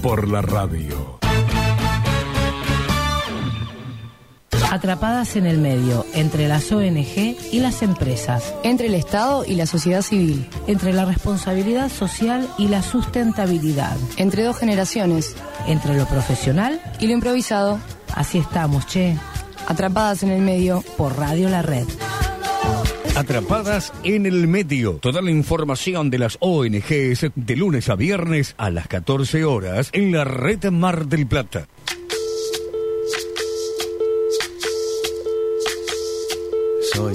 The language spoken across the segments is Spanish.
por la radio. Atrapadas en el medio, entre las ONG y las empresas. Entre el Estado y la sociedad civil. Entre la responsabilidad social y la sustentabilidad. Entre dos generaciones. Entre lo profesional y lo improvisado. Así estamos, che. Atrapadas en el medio. Por Radio La Red. Atrapadas en el medio. Toda la información de las ONGs de lunes a viernes a las 14 horas en la red Mar del Plata. Soy,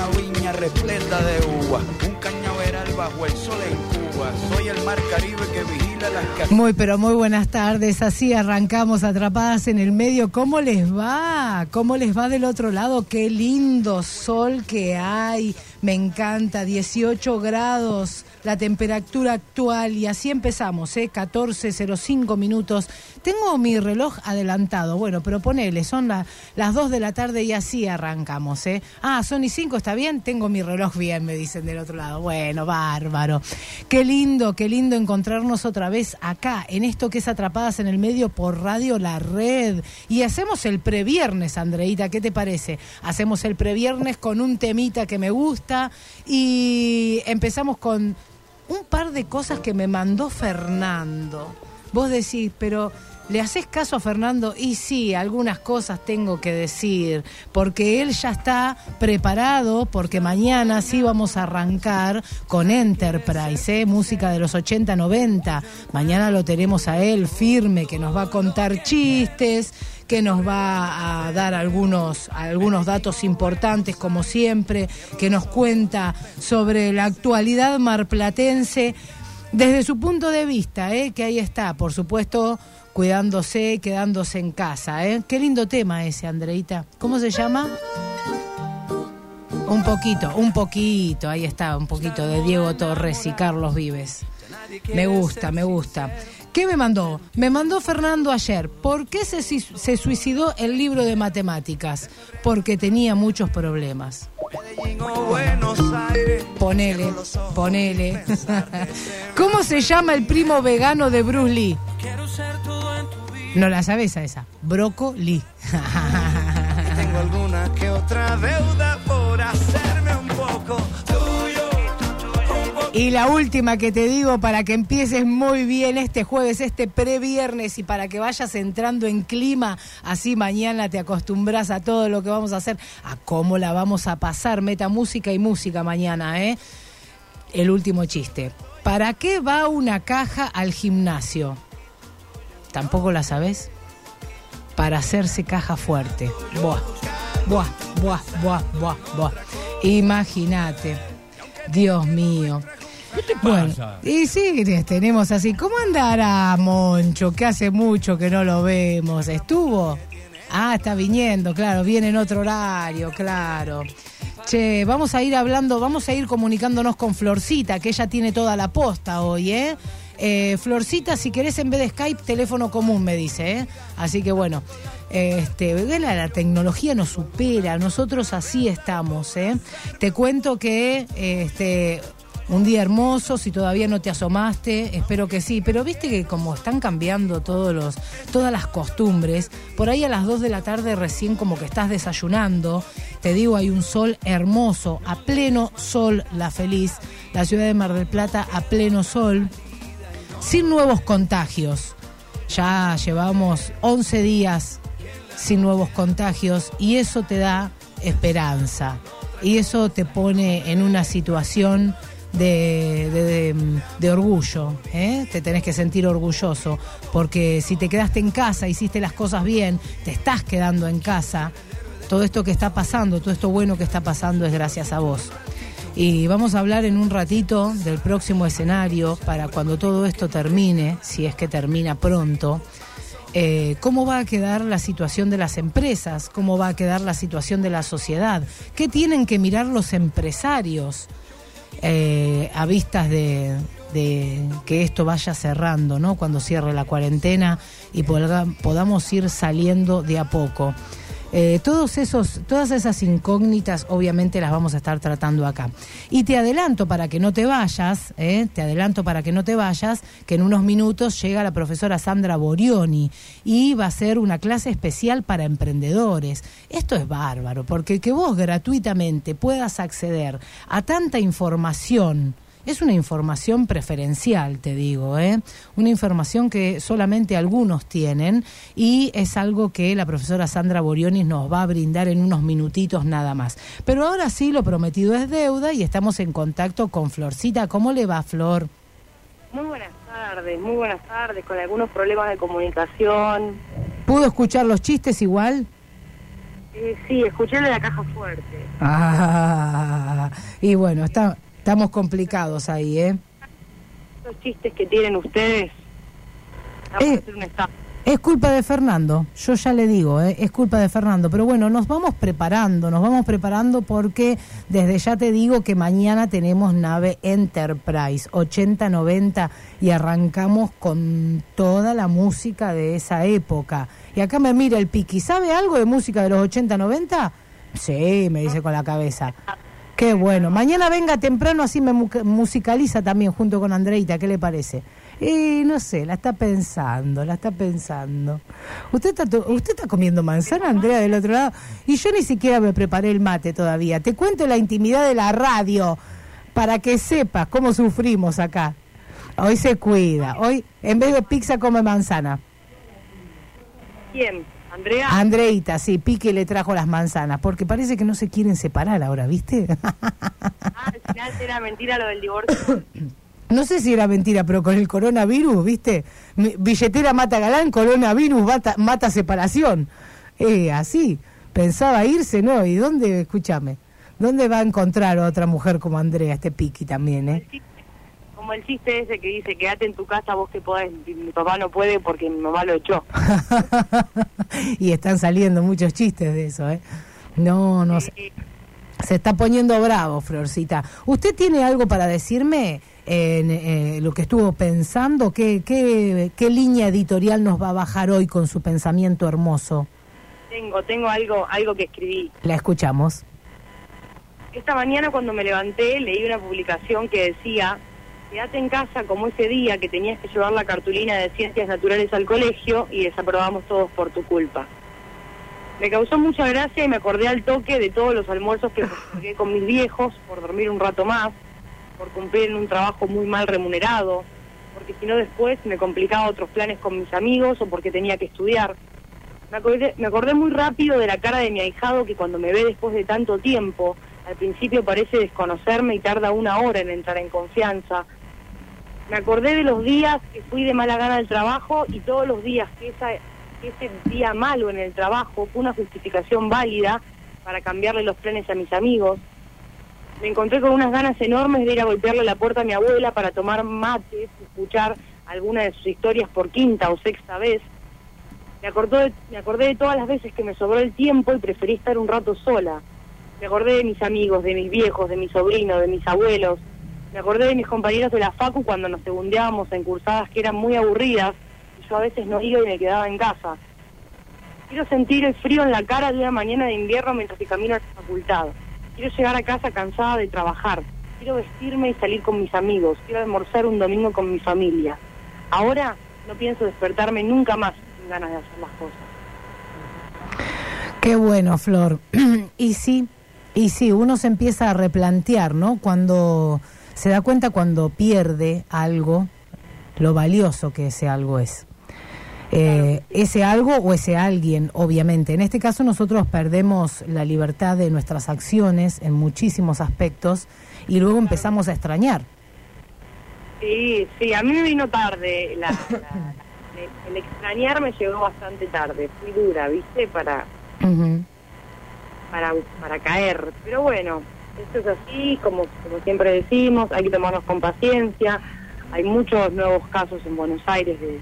una viña repleta de uva, un cañaveral bajo el sol en Cuba. Soy el mar Caribe que vigila las casas. Muy, pero muy buenas tardes. Así arrancamos atrapadas en el medio. ¿Cómo les va? ¿Cómo les va del otro lado? Qué lindo sol que hay. Me encanta. 18 grados la temperatura actual y así empezamos, ¿eh? 14.05 minutos. Tengo mi reloj adelantado, bueno, pero ponele, son las 2 de la tarde y así arrancamos, ¿eh? Ah, son y 5, ¿está bien? Tengo mi reloj bien, me dicen del otro lado. Bueno, bárbaro. Qué lindo, qué lindo encontrarnos otra vez acá, en esto que es Atrapadas en el Medio por Radio La Red. Y hacemos el previernes, Andreita, ¿qué te parece? Hacemos el previernes con un temita que me gusta y empezamos con un par de cosas que me mandó Fernando. Vos decís, pero ¿le haces caso a Fernando? Y sí, algunas cosas tengo que decir, porque él ya está preparado, porque mañana sí vamos a arrancar con Enterprise, ¿eh? música de los 80, 90. Mañana lo tenemos a él firme, que nos va a contar chistes que nos va a dar algunos, algunos datos importantes, como siempre, que nos cuenta sobre la actualidad marplatense desde su punto de vista, ¿eh? que ahí está, por supuesto, cuidándose, quedándose en casa. ¿eh? Qué lindo tema ese, Andreita. ¿Cómo se llama? Un poquito, un poquito, ahí está, un poquito de Diego Torres y Carlos Vives. Me gusta, me gusta. ¿Qué me mandó? Me mandó Fernando ayer. ¿Por qué se, suicidó el libro de matemáticas? Porque tenía muchos problemas. Ponele, ponele. ¿Cómo se llama el primo vegano de Bruce Lee? No la sabes a esa. Broco Lee. Tengo alguna que otra deuda Y la última que te digo para que empieces muy bien este jueves, este previernes y para que vayas entrando en clima, así mañana te acostumbras a todo lo que vamos a hacer, a cómo la vamos a pasar, meta música y música mañana, ¿eh? El último chiste. ¿Para qué va una caja al gimnasio? ¿Tampoco la sabes? Para hacerse caja fuerte. Buah, buah, buah, buah, buah, buah. Imagínate. Dios mío. ¿Qué te Bueno, pasa? y sí, tenemos así. ¿Cómo andará Moncho? Que hace mucho que no lo vemos. ¿Estuvo? Ah, está viniendo, claro, viene en otro horario, claro. Che, vamos a ir hablando, vamos a ir comunicándonos con Florcita, que ella tiene toda la posta hoy, ¿eh? Eh, Florcita, si querés en vez de Skype, teléfono común, me dice, ¿eh? Así que bueno, este, la, la tecnología nos supera, nosotros así estamos, ¿eh? Te cuento que este, un día hermoso, si todavía no te asomaste, espero que sí, pero viste que como están cambiando todos los, todas las costumbres, por ahí a las 2 de la tarde recién como que estás desayunando, te digo, hay un sol hermoso, a pleno sol la feliz, la ciudad de Mar del Plata a pleno sol, sin nuevos contagios. Ya llevamos 11 días sin nuevos contagios y eso te da esperanza y eso te pone en una situación de, de- de- orgullo, ¿eh? te tenés que sentir orgulloso, porque si te quedaste en casa, hiciste las cosas bien, te estás quedando en casa, todo esto que está pasando, todo esto bueno que está pasando es gracias a vos. Y vamos a hablar en un ratito del próximo escenario para cuando todo esto termine, si es que termina pronto, eh, cómo va a quedar la situación de las empresas, cómo va a quedar la situación de la sociedad, qué tienen que mirar los empresarios eh, a vistas de, de que esto vaya cerrando, ¿no? Cuando cierre la cuarentena y podamos ir saliendo de a poco. Eh, todos esos, todas esas incógnitas obviamente las vamos a estar tratando acá. Y te adelanto para que no te vayas, ¿eh? te adelanto para que no te vayas, que en unos minutos llega la profesora Sandra Borioni y va a ser una clase especial para emprendedores. Esto es bárbaro, porque que vos gratuitamente puedas acceder a tanta información, es una información preferencial, te digo, ¿eh? una información que solamente algunos tienen y es algo que la profesora Sandra Borionis nos va a brindar en unos minutitos nada más. Pero ahora sí, lo prometido es deuda y estamos en contacto con Florcita. ¿Cómo le va, Flor? Muy buenas tardes, muy buenas tardes, con algunos problemas de comunicación. ¿Pudo escuchar los chistes igual? Eh, sí, escuché la caja fuerte. Ah, y bueno, está, estamos complicados ahí, ¿eh? Los chistes que tienen ustedes, Eh. estado. Es culpa de Fernando, yo ya le digo, ¿eh? es culpa de Fernando. Pero bueno, nos vamos preparando, nos vamos preparando porque desde ya te digo que mañana tenemos nave Enterprise 80-90 y arrancamos con toda la música de esa época. Y acá me mira el Piqui, ¿sabe algo de música de los 80-90? Sí, me dice con la cabeza. Qué bueno. Mañana venga temprano, así me mu- musicaliza también junto con Andreita. ¿Qué le parece? Y no sé, la está pensando, la está pensando. ¿Usted está, ¿Usted está comiendo manzana, Andrea, del otro lado? Y yo ni siquiera me preparé el mate todavía. Te cuento la intimidad de la radio para que sepas cómo sufrimos acá. Hoy se cuida. Hoy, en vez de pizza, come manzana. ¿Quién? ¿Andrea? Andreita, sí, Pique le trajo las manzanas, porque parece que no se quieren separar ahora, ¿viste? Ah, al final era mentira lo del divorcio. No sé si era mentira, pero con el coronavirus, ¿viste? Billetera mata galán, coronavirus mata, mata separación. Eh, así. Pensaba irse, ¿no? ¿Y dónde, escúchame, dónde va a encontrar otra mujer como Andrea, este Piqui también, eh? Como el chiste ese que dice, quédate en tu casa, vos que podés. Mi papá no puede porque mi mamá lo echó. y están saliendo muchos chistes de eso, ¿eh? No, no sé. Eh, Se está poniendo bravo, Florcita. ¿Usted tiene algo para decirme en eh, lo que estuvo pensando? ¿Qué, qué, ¿Qué línea editorial nos va a bajar hoy con su pensamiento hermoso? tengo, tengo algo, algo que escribí. La escuchamos. Esta mañana cuando me levanté leí una publicación que decía, quédate en casa como ese día que tenías que llevar la cartulina de ciencias naturales al colegio y desaprobamos todos por tu culpa. Me causó mucha gracia y me acordé al toque de todos los almuerzos que postergué con mis viejos por dormir un rato más. por cumplir en un trabajo muy mal remunerado, porque si no después me complicaba otros planes con mis amigos o porque tenía que estudiar. Me acordé, me acordé muy rápido de la cara de mi ahijado que cuando me ve después de tanto tiempo, al principio parece desconocerme y tarda una hora en entrar en confianza. Me acordé de los días que fui de mala gana al trabajo y todos los días que, ese día malo en el trabajo fue una justificación válida para cambiarle los planes a mis amigos. Me encontré con unas ganas enormes de ir a golpearle la puerta a mi abuela para tomar mates, escuchar alguna de sus historias por quinta o sexta vez. Me me acordé de todas las veces que me sobró el tiempo y preferí estar un rato sola. Me acordé de mis amigos, de mis viejos, de mis sobrinos, de mis abuelos. Me acordé de mis compañeros de la facu cuando nos segundeábamos en cursadas que eran muy aburridas y yo a veces no iba y me quedaba en casa. Quiero sentir el frío en la cara de una mañana de invierno mientras que camino a la facultad. Quiero llegar a casa cansada de trabajar. Quiero vestirme y salir con mis amigos. Quiero almorzar un domingo con mi familia. Ahora no pienso despertarme nunca más sin ganas de hacer las cosas. Qué bueno, Flor. y sí, y sí, uno se empieza a replantear, ¿no? Cuando se da cuenta cuando pierde algo, lo valioso que ese algo es. Eh, ese algo o ese alguien, obviamente. En este caso nosotros perdemos la libertad de nuestras acciones en muchísimos aspectos y luego empezamos a extrañar. Sí, sí, a mí me vino tarde. La, la- la- el extrañar me llegó bastante tarde. Fui dura, ¿viste? Para, para, para caer. Pero bueno, esto es así, como, como siempre decimos, hay que tomarnos con paciencia. Hay muchos nuevos casos en Buenos Aires de,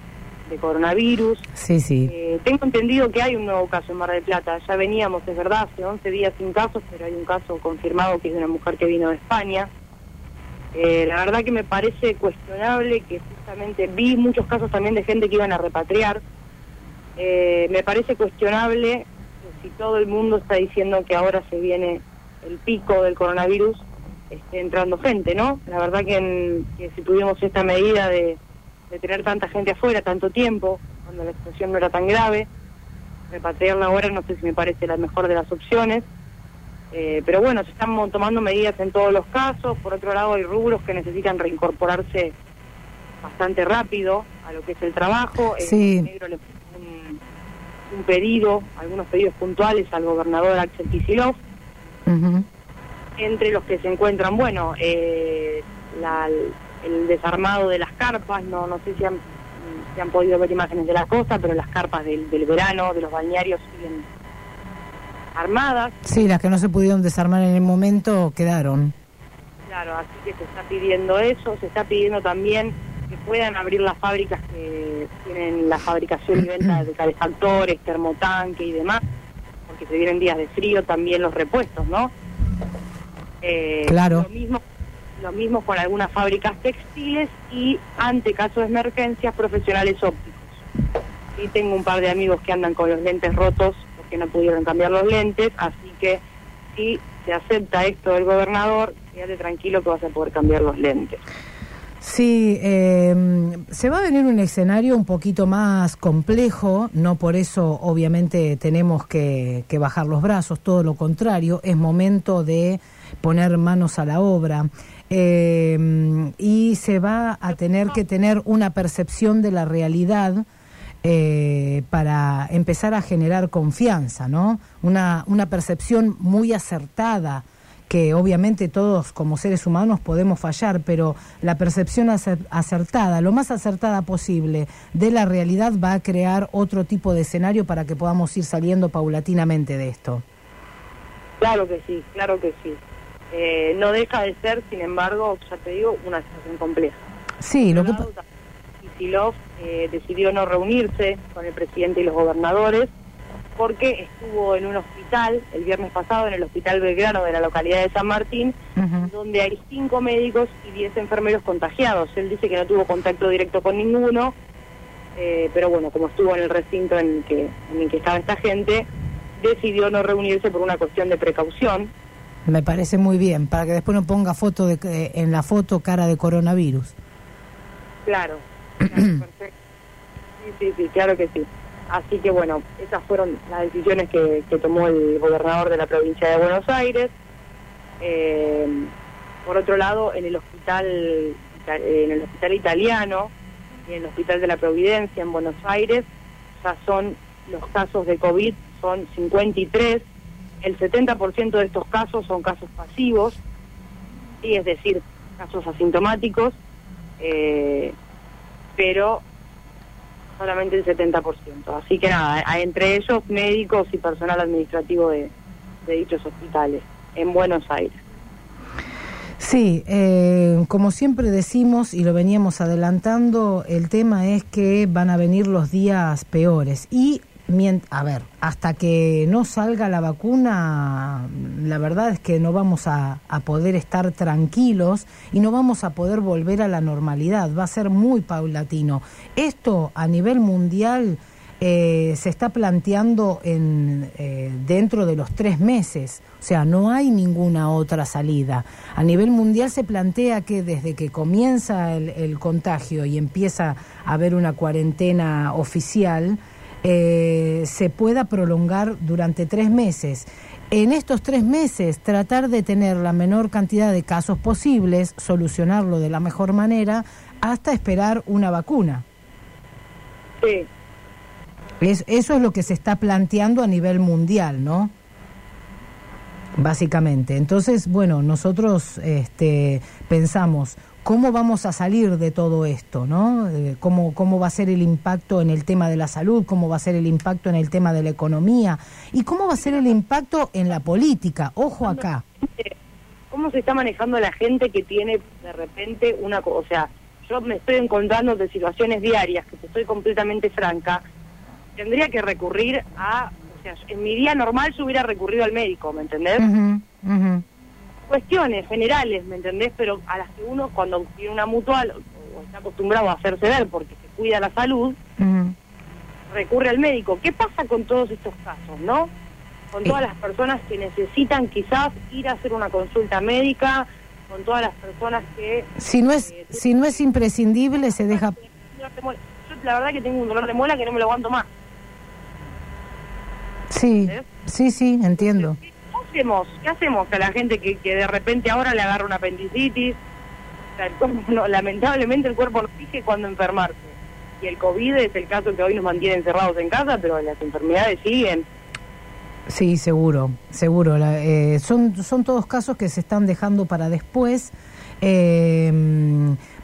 de coronavirus. Sí, sí. Eh, tengo entendido que hay un nuevo caso en Mar del Plata. Ya veníamos, es verdad, hace 11 días sin casos, pero hay un caso confirmado que es de una mujer que vino de España. Eh, la verdad que me parece cuestionable que justamente vi muchos casos también de gente que iban a repatriar. Eh, me parece cuestionable si todo el mundo está diciendo que ahora se viene el pico del coronavirus, esté entrando gente, ¿no? La verdad que, en- que si tuvimos esta medida de, de tener tanta gente afuera tanto tiempo, cuando la situación no era tan grave, repatriarla ahora no sé si me parece la mejor de las opciones. Eh, pero bueno, se están tomando medidas en todos los casos. Por otro lado, hay rubros que necesitan reincorporarse bastante rápido a lo que es el trabajo. Sí. Negro le puso un, un pedido, algunos pedidos puntuales al gobernador Axel Kicillof, Ujú. entre los que se encuentran, bueno, eh, la- el desarmado de las carpas, no, no sé si han, si han podido ver imágenes de la costa, pero las carpas del, del verano, de los balnearios siguen armadas. Sí, las que no se pudieron desarmar en el momento quedaron. Claro, así que se está pidiendo eso, se está pidiendo también que puedan abrir las fábricas que tienen la fabricación y venta de calefactores, termotanque y demás, porque se vienen días de frío, también los repuestos, ¿no? Eh, Claro. Lo mismo, lo mismo con algunas fábricas textiles y, ante caso de emergencias, profesionales ópticos. Sí, tengo un par de amigos que andan con los lentes rotos porque no pudieron cambiar los lentes, así que si se acepta esto del gobernador, quédate tranquilo que vas a poder cambiar los lentes. Sí, eh, se va a venir un escenario un poquito más complejo, no por eso obviamente tenemos que, que bajar los brazos, todo lo contrario, es momento de poner manos a la obra eh, y se va a tener que tener una percepción de la realidad eh, para empezar a generar confianza, ¿no? Una, una percepción muy acertada que obviamente todos como seres humanos podemos fallar, pero la percepción acer- acertada, lo más acertada posible de la realidad va a crear otro tipo de escenario para que podamos ir saliendo paulatinamente de esto. Claro que sí, claro que sí. Eh, no deja de ser, sin embargo, ya te digo, una situación compleja. Sí, lo que eh, decidió no reunirse con el presidente y los gobernadores porque estuvo en un hospital el viernes pasado, en el Hospital Belgrano de la localidad de San Martín, donde hay cinco médicos y diez enfermeros contagiados. Él dice que no tuvo contacto directo con ninguno, eh, pero bueno, como estuvo en el recinto en el, que, en el que estaba esta gente, decidió no reunirse por una cuestión de precaución. me parece muy bien, para que después no ponga foto de, que- en la foto cara de coronavirus. Claro, claro, perfecto. Sí, sí, sí, claro que sí. Así que bueno, esas fueron las decisiones que, tomó el gobernador de la provincia de Buenos Aires. Eh, Por otro lado, en el hospital, en el hospital italiano y en el hospital de la Providencia en Buenos Aires, ya son los casos de COVID son 53, el 70% de estos casos son casos pasivos, y es decir, casos asintomáticos, eh, pero solamente el 70%. Así que nada, entre ellos médicos y personal administrativo de, de dichos hospitales en Buenos Aires. Sí, eh, como siempre decimos y lo veníamos adelantando, el tema es que van a venir los días peores. Y, a ver, hasta que no salga la vacuna, la verdad es que no vamos a, poder estar tranquilos y no vamos a poder volver a la normalidad. Va a ser muy paulatino. Esto a nivel mundial eh, se está planteando en, eh, dentro de los tres meses. O sea, no hay ninguna otra salida. A nivel mundial se plantea que desde que comienza el, contagio y empieza a haber una cuarentena oficial, eh, se pueda prolongar durante tres meses. En estos tres meses tratar de tener la menor cantidad de casos posibles, solucionarlo de la mejor manera, hasta esperar una vacuna. Sí, es, eso es lo que se está planteando a nivel mundial, ¿no? Básicamente. Entonces, bueno, nosotros este, pensamos cómo vamos a salir de todo esto, ¿no? Eh, ¿Cómo, ¿Cómo va a ser el impacto en el tema de la salud? ¿Cómo va a ser el impacto en el tema de la economía? ¿Y cómo va a ser el impacto en la política? Ojo acá. ¿Cómo se está manejando la gente que tiene de repente una... O sea, yo me estoy encontrando de situaciones diarias, que te estoy completamente franca, tendría que recurrir a, o sea, en mi día normal yo hubiera recurrido al médico, ¿me entendés? Cuestiones generales, ¿me entendés? Pero a las que uno cuando tiene una mutual o, está acostumbrado a hacerse ver porque se cuida la salud, recurre al médico. ¿Qué pasa con todos estos casos, no? Con todas las personas que necesitan quizás ir a hacer una consulta médica, con todas las personas que... Si no es, eh, si no es imprescindible, se deja... Yo la verdad que tengo un dolor de muela que no me lo aguanto más. Sí, sí, sí, entiendo. ¿Qué hacemos? ¿Qué hacemos a la gente que, que de repente ahora le agarra una apendicitis? lamentablemente el cuerpo no fije cuando enfermarse. Y el COVID es el caso que hoy nos mantiene encerrados en casa, pero las enfermedades siguen. Sí, seguro, seguro. Eh, son, son todos casos que se están dejando para después. Eh,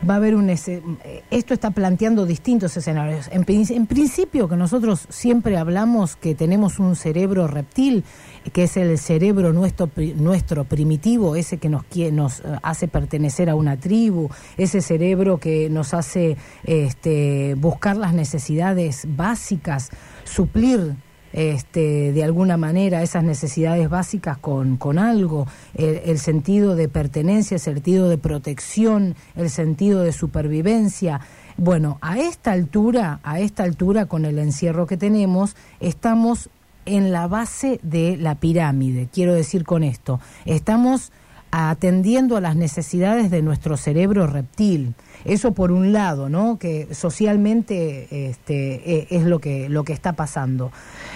va a haber un esto está planteando distintos escenarios. En, en, principio que nosotros siempre hablamos que tenemos un cerebro reptil, que es el cerebro nuestro nuestro primitivo, ese que nos nos eh, hace pertenecer a una tribu, ese cerebro que nos hace este, buscar las necesidades básicas, suplir este, de alguna manera esas necesidades básicas con, con algo, el, sentido de pertenencia, el sentido de protección, el sentido de supervivencia. Bueno, a esta altura, a esta altura con el encierro que tenemos, estamos en la base de la pirámide. Quiero decir con esto, estamos atendiendo a las necesidades de nuestro cerebro reptil. Eso por un lado, ¿no? Que socialmente este, e, es lo que, lo que está pasando.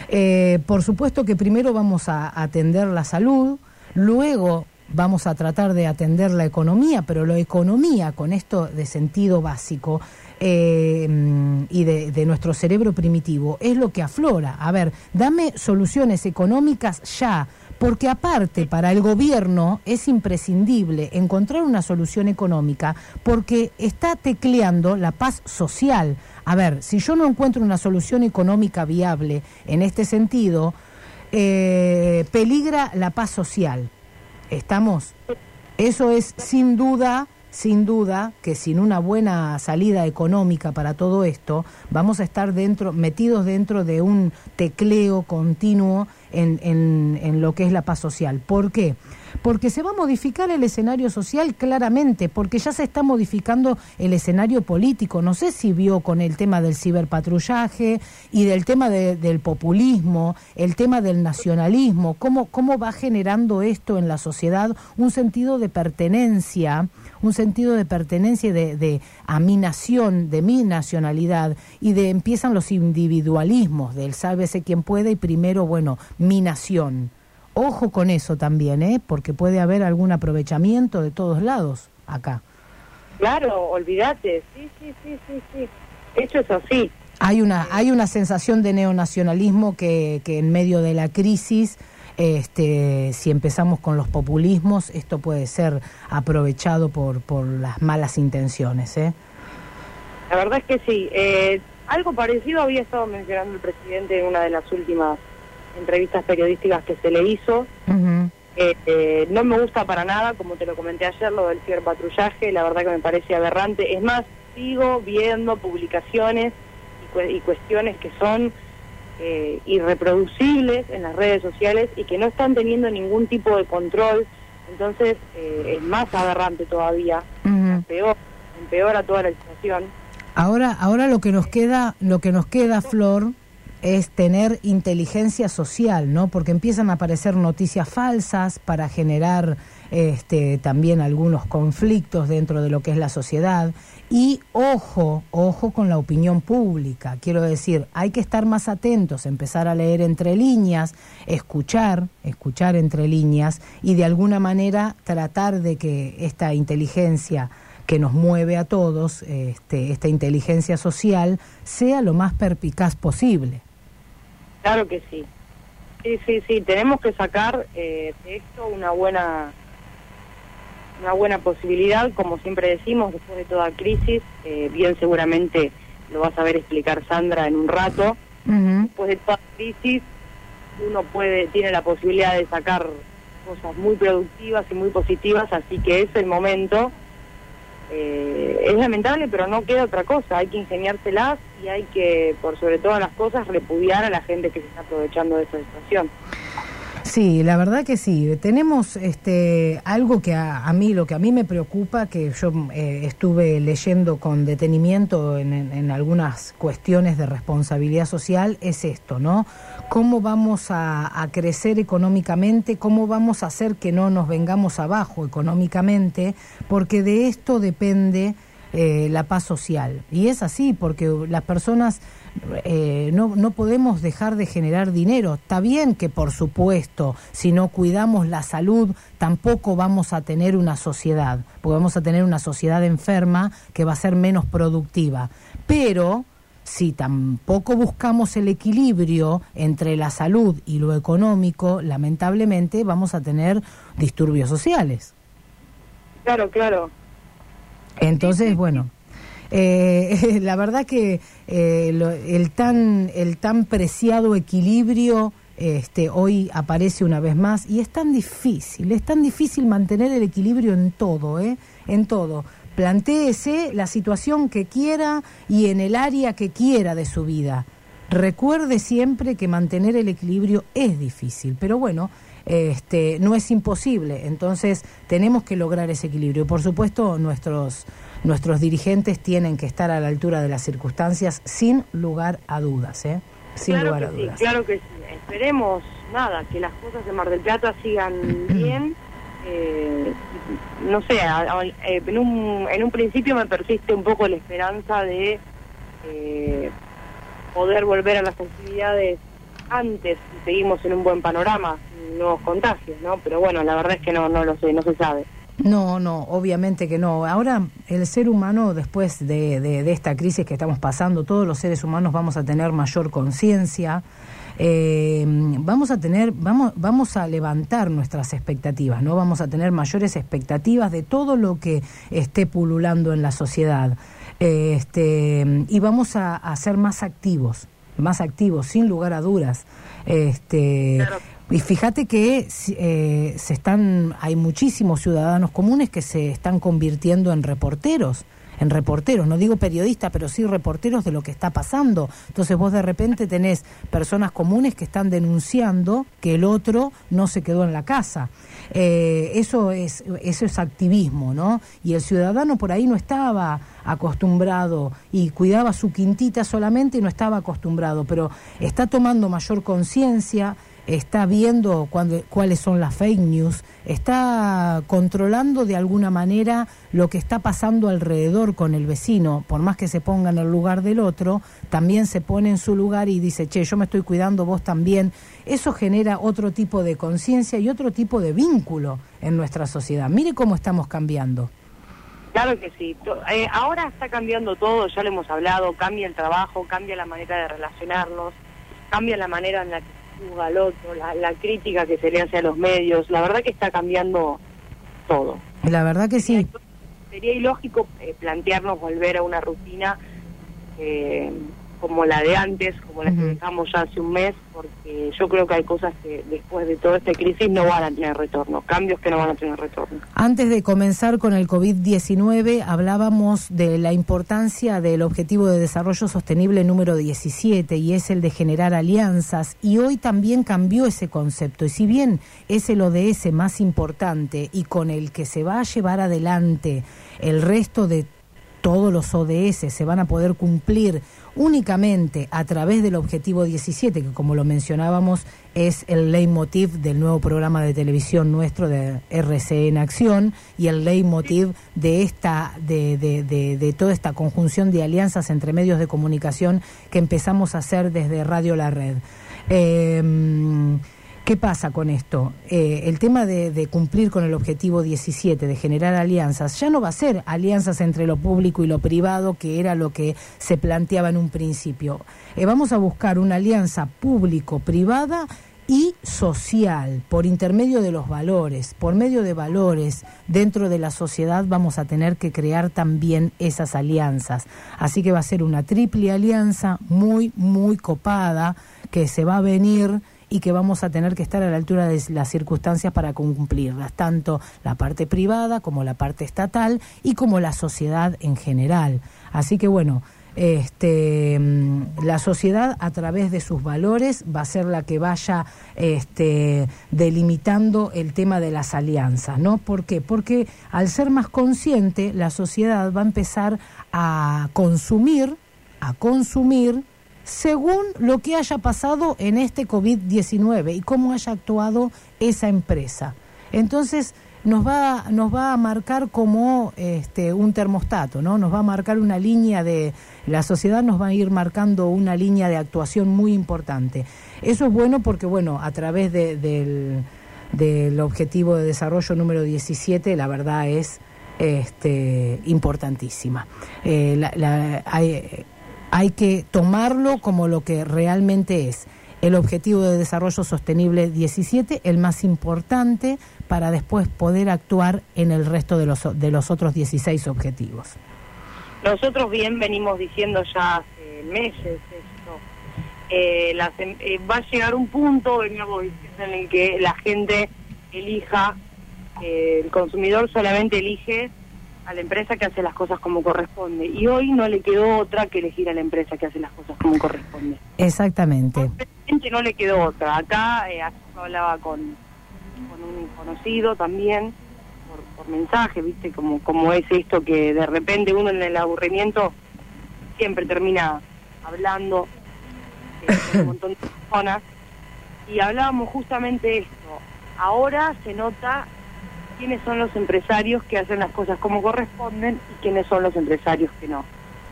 Eh, por supuesto que primero vamos a atender la salud, luego vamos a tratar de atender la economía, pero la economía con esto de sentido básico eh, y de, nuestro cerebro primitivo es lo que aflora. A ver, dame soluciones económicas ya, porque aparte para el gobierno es imprescindible encontrar una solución económica porque está tecleando la paz social. A ver, si yo no encuentro una solución económica viable en este sentido, eh, peligra la paz social. ¿Estamos? Eso es sin duda sin duda que sin una buena salida económica para todo esto, vamos a estar dentro, metidos dentro de un tecleo continuo en, en, lo que es la paz social. ¿Por qué? porque se va a modificar el escenario social claramente, porque ya se está modificando el escenario político. No sé si vio con el tema del ciberpatrullaje y del tema del populismo, el tema del nacionalismo, cómo, cómo va generando esto en la sociedad un sentido de pertenencia, un sentido de pertenencia de, de a mi nación, de mi nacionalidad, y de empiezan los individualismos del sálvese quien puede y primero, bueno, mi nación ojo con eso también, ¿eh? porque puede haber algún aprovechamiento de todos lados acá. Claro, olvídate, sí, sí, sí, sí, sí. Eso es así. Hay una, hay una sensación de neonacionalismo que, que en medio de la crisis, este, si empezamos con los populismos, esto puede ser aprovechado por, por las malas intenciones. ¿eh? La verdad es que sí. Eh, algo parecido había estado mencionando el presidente en una de las últimas entrevistas periodísticas que se le hizo. Eh, eh, no me gusta para nada, como te lo comenté ayer, lo del ciberpatrullaje, la verdad que me parece aberrante. Es más, sigo viendo publicaciones y, cue- y cuestiones que son eh, irreproducibles en las redes sociales y que no están teniendo ningún tipo de control. Entonces eh, es más aberrante todavía, peor, empeora toda la situación. Ahora, ahora lo que nos queda, lo que nos queda, Flor, es tener inteligencia social, ¿no? Porque empiezan a aparecer noticias falsas para generar este, también algunos conflictos dentro de lo que es la sociedad. Y ojo, ojo con la opinión pública. Quiero decir, hay que estar más atentos, empezar a leer entre líneas, escuchar, escuchar entre líneas y de alguna manera tratar de que esta inteligencia que nos mueve a todos, este, esta inteligencia social, sea lo más perpicaz posible. Claro que sí. Sí, sí, sí. Tenemos que sacar eh, de esto una buena una buena posibilidad, como siempre decimos, después de toda crisis. eh, bien seguramente lo vas a ver explicar Sandra en un rato. Ujú. Después de toda crisis, uno puede tiene la posibilidad de sacar cosas muy productivas y muy positivas, así que es el momento. Eh, es lamentable, pero no queda otra cosa. Hay que ingeniárselas y hay que, por sobre todas las cosas, repudiar a la gente que se está aprovechando de esta situación. Sí, la verdad que sí. Tenemos este algo que a, a mí, lo que a mí me preocupa, que yo eh, estuve leyendo con detenimiento en, algunas cuestiones de responsabilidad social, es esto, ¿no? ¿Cómo vamos a, a crecer económicamente? ¿Cómo vamos a hacer que no nos vengamos abajo económicamente? Porque de esto depende eh, la paz social. Y es así, porque las personas eh, no, no podemos dejar de generar dinero. Está bien que, por supuesto, si no cuidamos la salud, tampoco vamos a tener una sociedad, porque vamos a tener una sociedad enferma que va a ser menos productiva. Pero si tampoco buscamos el equilibrio entre la salud y lo económico, lamentablemente vamos a tener disturbios sociales. Claro, claro. Entonces, bueno, eh, la verdad que eh, lo- el tan el tan preciado equilibrio este, hoy aparece una vez más y es tan difícil, es tan difícil mantener el equilibrio en todo, ¿eh? En todo. Plantéese la situación que quiera y en el área que quiera de su vida. Recuerde siempre que mantener el equilibrio es difícil, pero bueno, este, no es imposible. Entonces tenemos que lograr ese equilibrio. Y por supuesto, nuestros, nuestros dirigentes tienen que estar a la altura de las circunstancias sin lugar a dudas. ¿eh? Sin claro lugar que a sí, dudas. claro que sí. Esperemos, nada, que las cosas de Mar del Plata sigan bien. Eh, no sé, a- a- eh, en, un, en un principio me persiste un poco la esperanza de eh, poder volver a las actividades antes y seguimos en un buen panorama, nuevos contagios, ¿no? Pero bueno, la verdad es que no, no lo sé, no se sabe. No, no, obviamente que no. Ahora, el ser humano, después de, de- de esta crisis que estamos pasando, todos los seres humanos vamos a tener mayor conciencia. eh, vamos a tener, vamos, vamos a levantar nuestras expectativas, ¿no? Vamos a tener mayores expectativas de todo lo que esté pululando en la sociedad. Este, y vamos a ser más activos, más activos, sin lugar a dudas. Este, Claro. y fíjate que eh, se están, hay muchísimos ciudadanos comunes que se están convirtiendo en reporteros, en reporteros, no digo periodistas, pero sí reporteros de lo que está pasando. Entonces vos de repente tenés personas comunes que están denunciando que el otro no se quedó en la casa. Eh, eso es eso es activismo, ¿no? Y el ciudadano por ahí no estaba acostumbrado y cuidaba su quintita solamente y no estaba acostumbrado, pero está tomando mayor conciencia, está viendo cuáles son las fake news, está controlando de alguna manera lo que está pasando alrededor con el vecino, por más que se ponga en el lugar del otro, también se pone en su lugar y dice, che, yo me estoy cuidando, vos también. Eso genera otro tipo de conciencia y otro tipo de vínculo en nuestra sociedad. Mire cómo estamos cambiando. Claro que sí. Eh, ahora está cambiando todo, ya lo hemos hablado, cambia el trabajo, cambia la manera de relacionarnos, cambia la manera en la que juzga al otro, la, la crítica que se le hace a los medios. La verdad que está cambiando todo. La verdad que sí. Sería ilógico eh, plantearnos volver a una rutina eh, como la de antes, como la que dejamos ya hace un mes, porque yo creo que hay cosas que después de toda esta crisis no van a tener retorno, cambios que no van a tener retorno. Antes de comenzar con el COVID-19, hablábamos de la importancia del Objetivo de Desarrollo Sostenible número 17 y es el de generar alianzas. Y hoy también cambió ese concepto. Y si bien es el ODS más importante y con el que se va a llevar adelante el resto de todos los ODS se van a poder cumplir únicamente a través del objetivo 17, que como lo mencionábamos es el leitmotiv del nuevo programa de televisión nuestro de RC en Acción y el leitmotiv de esta de, de, de, de toda esta conjunción de alianzas entre medios de comunicación que empezamos a hacer desde Radio La Red. Eh, ¿Qué pasa con esto? Eh, el tema de, cumplir con el objetivo 17, de generar alianzas, ya no va a ser alianzas entre lo público y lo privado, que era lo que se planteaba en un principio. Eh, vamos a buscar una alianza público-privada y social, por intermedio de los valores, por medio de valores dentro de la sociedad vamos a tener que crear también esas alianzas. Así que va a ser una triple alianza muy, muy copada que se va a venir y que vamos a tener que estar a la altura de las circunstancias para cumplirlas, tanto la parte privada como la parte estatal y como la sociedad en general. Así que bueno, este, mm, la sociedad a través de sus valores va a ser la que vaya este, delimitando el tema de las alianzas, ¿no? ¿Por qué? Porque al ser más consciente, la sociedad va a empezar a consumir, a consumir según lo que haya pasado en este COVID-19 y cómo haya actuado esa empresa. Entonces, nos va, nos va a marcar como este, un termostato, ¿no? Nos va a marcar una línea de... La sociedad nos va a ir marcando una línea de actuación muy importante. Eso es bueno porque, bueno, a través de- del, del objetivo de desarrollo número 17, la verdad es este, importantísima. Eh, hay, hay que tomarlo como lo que realmente es. El objetivo de desarrollo sostenible 17, el más importante para después poder actuar en el resto de los, de los otros 16 objetivos. Nosotros bien venimos diciendo ya hace meses esto. Eh, em- eh, va a llegar un punto, veníamos diciendo, en el que la gente elija, eh, el consumidor solamente elige a la empresa que hace las cosas como corresponde. Y hoy no le quedó otra que elegir a la empresa que hace las cosas como corresponde. Exactamente. No le quedó otra. Acá eh, hablaba con, con un conocido también por, por mensaje, ¿viste? Como, como es esto que de repente uno en el aburrimiento siempre termina hablando eh, con un montón de personas. Y hablábamos justamente esto. Ahora se nota quiénes son los empresarios que hacen las cosas como corresponden y quiénes son los empresarios que no.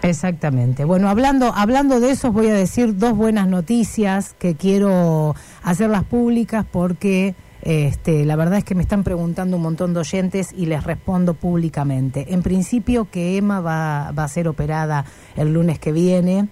Exactamente. Bueno, hablando, hablando de eso, voy a decir dos buenas noticias que quiero hacerlas públicas porque este, la verdad es que me están preguntando un montón de oyentes y les respondo públicamente. En principio que Emma va, va a ser operada el lunes que viene.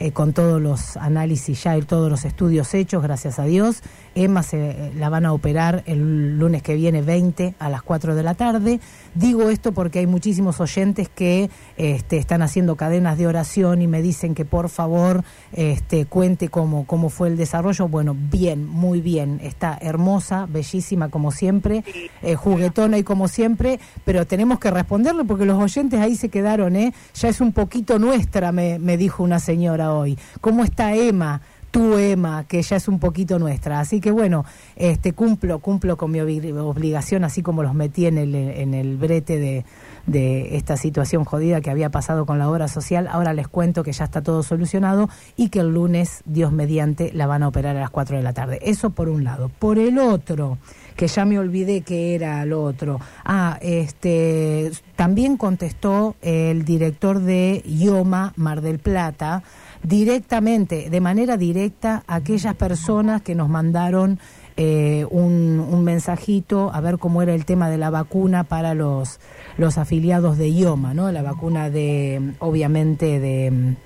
Eh, con todos los análisis ya y todos los estudios hechos, gracias a Dios. Emma se eh, la van a operar el lunes que viene 20 a las 4 de la tarde. Digo esto porque hay muchísimos oyentes que este, están haciendo cadenas de oración y me dicen que por favor este, cuente cómo, cómo fue el desarrollo. Bueno, bien, muy bien. Está hermosa, bellísima como siempre, eh, juguetona y como siempre, pero tenemos que responderle porque los oyentes ahí se quedaron, ¿eh? Ya es un poquito nuestra, me, me dijo una señora hoy. ¿Cómo está Emma? tu Emma, que ya es un poquito nuestra. Así que bueno, este cumplo, cumplo con mi obli- obligación, así como los metí en el, en el brete de, de esta situación jodida que había pasado con la obra social. Ahora les cuento que ya está todo solucionado y que el lunes, Dios mediante, la van a operar a las 4 de la tarde. Eso por un lado. Por el otro, que ya me olvidé que era lo otro. Ah, este, también contestó el director de IOMA Mar del Plata directamente, de manera directa, a aquellas personas que nos mandaron eh, un, un mensajito a ver cómo era el tema de la vacuna para los, los afiliados de IOMA, ¿no? La vacuna de, obviamente, de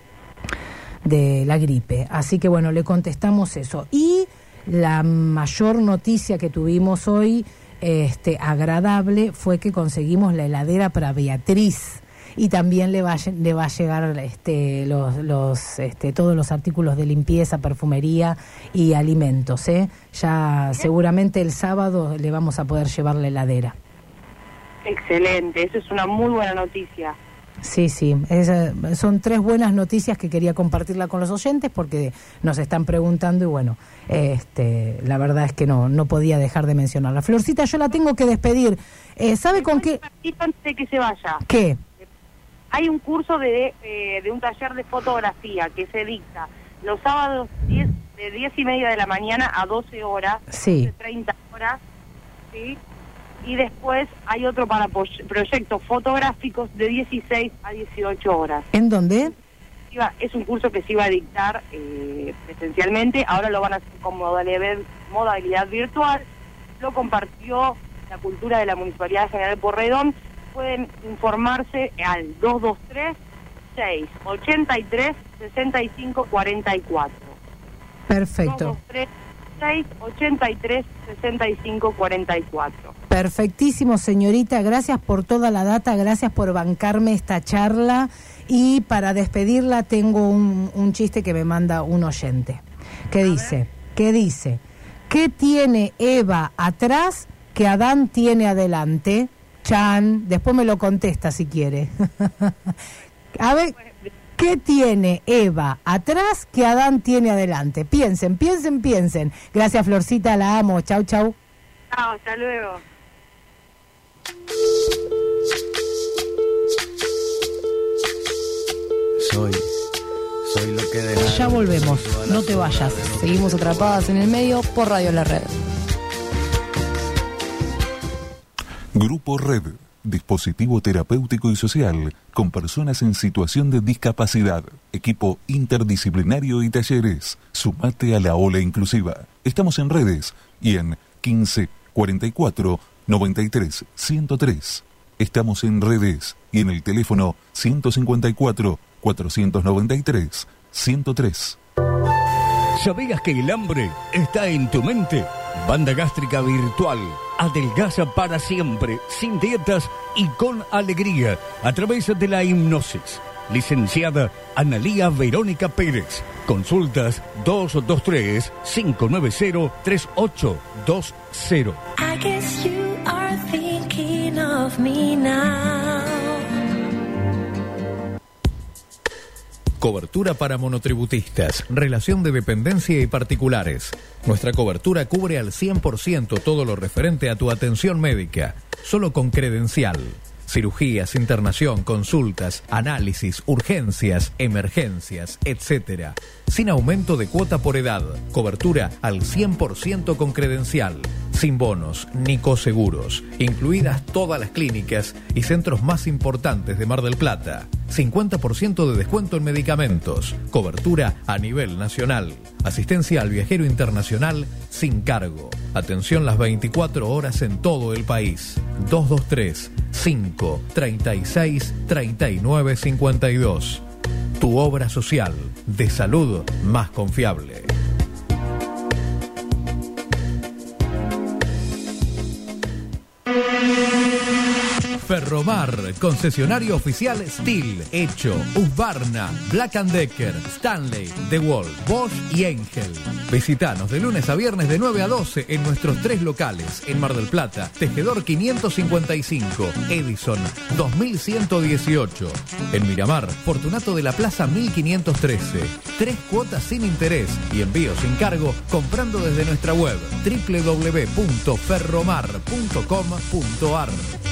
de la gripe. Así que bueno, le contestamos eso. Y la mayor noticia que tuvimos hoy, este, agradable, fue que conseguimos la heladera para Beatriz. Y también le va, le va a llegar este, los, los, este, todos los artículos de limpieza, perfumería y alimentos. ¿eh? Ya seguramente el sábado le vamos a poder llevar la heladera. Excelente, eso es una muy buena noticia. Sí, sí, esa- son tres buenas noticias que quería compartirla con los oyentes porque nos están preguntando y bueno, este, la verdad es que no, no podía dejar de mencionarla. Florcita, yo la tengo que despedir. Eh, ¿Sabe con qué? Antes de que se vaya, ¿Qué? Hay un curso de, eh, de un taller de fotografía que se dicta los sábados 10, de 10 y media de la mañana a 12 horas, Sí. de 30 horas, ¿sí? Y después hay otro para proyectos fotográficos de 16 a 18 horas. ¿En dónde? Es un curso que se iba a dictar eh, presencialmente, ahora lo van a hacer con modalidad, modalidad virtual. Lo compartió la cultura de la Municipalidad General Porredón. Pueden informarse al 223 683 65 44. Perfecto. 223 683 65 44. Perfectísimo, señorita. Gracias por toda la data, gracias por bancarme esta charla. Y para despedirla tengo un, un chiste que me manda un oyente. Que dice, que dice, ¿qué tiene Eva atrás que Adán tiene adelante? Chan, después me lo contesta si quiere. A ver, ¿qué tiene Eva atrás que Adán tiene adelante? Piensen, piensen, piensen. Gracias, Florcita, la amo. Chau, chau. Chao, hasta luego. Soy, soy lo que. Ya volvemos, no te vayas. Seguimos atrapadas en el medio por Radio La Red. Grupo Red, dispositivo terapéutico y social con personas en situación de discapacidad, equipo interdisciplinario y talleres. Sumate a la ola inclusiva. Estamos en redes y en 15 44 93 103. Estamos en redes y en el teléfono 154 493 103. ¿Sabías que el hambre está en tu mente? Banda gástrica virtual. Adelgaza para siempre, sin dietas y con alegría, a través de la hipnosis. Licenciada Analía Verónica Pérez. Consultas 223-590-3820. I guess you are thinking of me now. Cobertura para monotributistas, relación de dependencia y particulares. Nuestra cobertura cubre al 100% todo lo referente a tu atención médica, solo con credencial. Cirugías, internación, consultas, análisis, urgencias, emergencias, etc. Sin aumento de cuota por edad. Cobertura al 100% con credencial. Sin bonos ni coseguros. Incluidas todas las clínicas y centros más importantes de Mar del Plata. 50% de descuento en medicamentos. Cobertura a nivel nacional. Asistencia al viajero internacional sin cargo. Atención las 24 horas en todo el país. 223 5 36 39 52. Tu obra social de salud más confiable. Ferromar, concesionario oficial Steel, Hecho, Husqvarna, Black Decker, Stanley, DeWalt, Bosch y Engel. Visitanos de lunes a viernes de 9 a 12 en nuestros tres locales, en Mar del Plata, Tejedor 555, Edison 2118. En Miramar, Fortunato de la Plaza 1513. Tres cuotas sin interés y envío sin cargo comprando desde nuestra web www.ferromar.com.ar.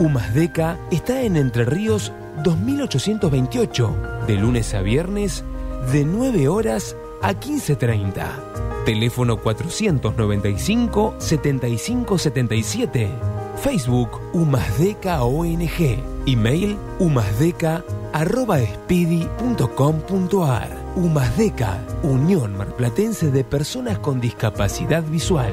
UMASDECA está en Entre Ríos 2828, de lunes a viernes, de 9 horas a 15.30. Teléfono 495-7577. Facebook Umasdeca ONG. Email umasdeca.com.ar. Umasdeca, Unión Marplatense de Personas con Discapacidad Visual.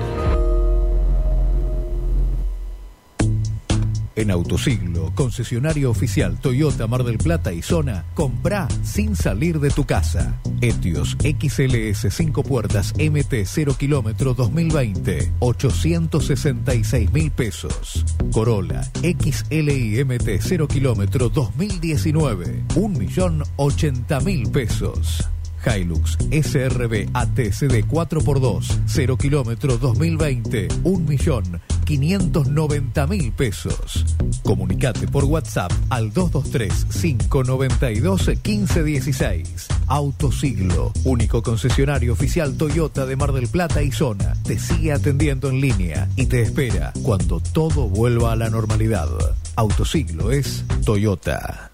En Autosiglo, concesionario oficial Toyota Mar del Plata y Zona, compra sin salir de tu casa. Etios XLS 5 puertas MT 0 kilómetro 2020, 866 mil pesos. Corolla XLI MT 0 kilómetro 2019, 1 millón 80 mil pesos. Hilux SRB ATCD 4x2, 0 kilómetro 2020, 1 millón 590 mil pesos. Comunicate por WhatsApp al 223-592-1516. Autosiglo, único concesionario oficial Toyota de Mar del Plata y zona. Te sigue atendiendo en línea y te espera cuando todo vuelva a la normalidad. Autosiglo es Toyota.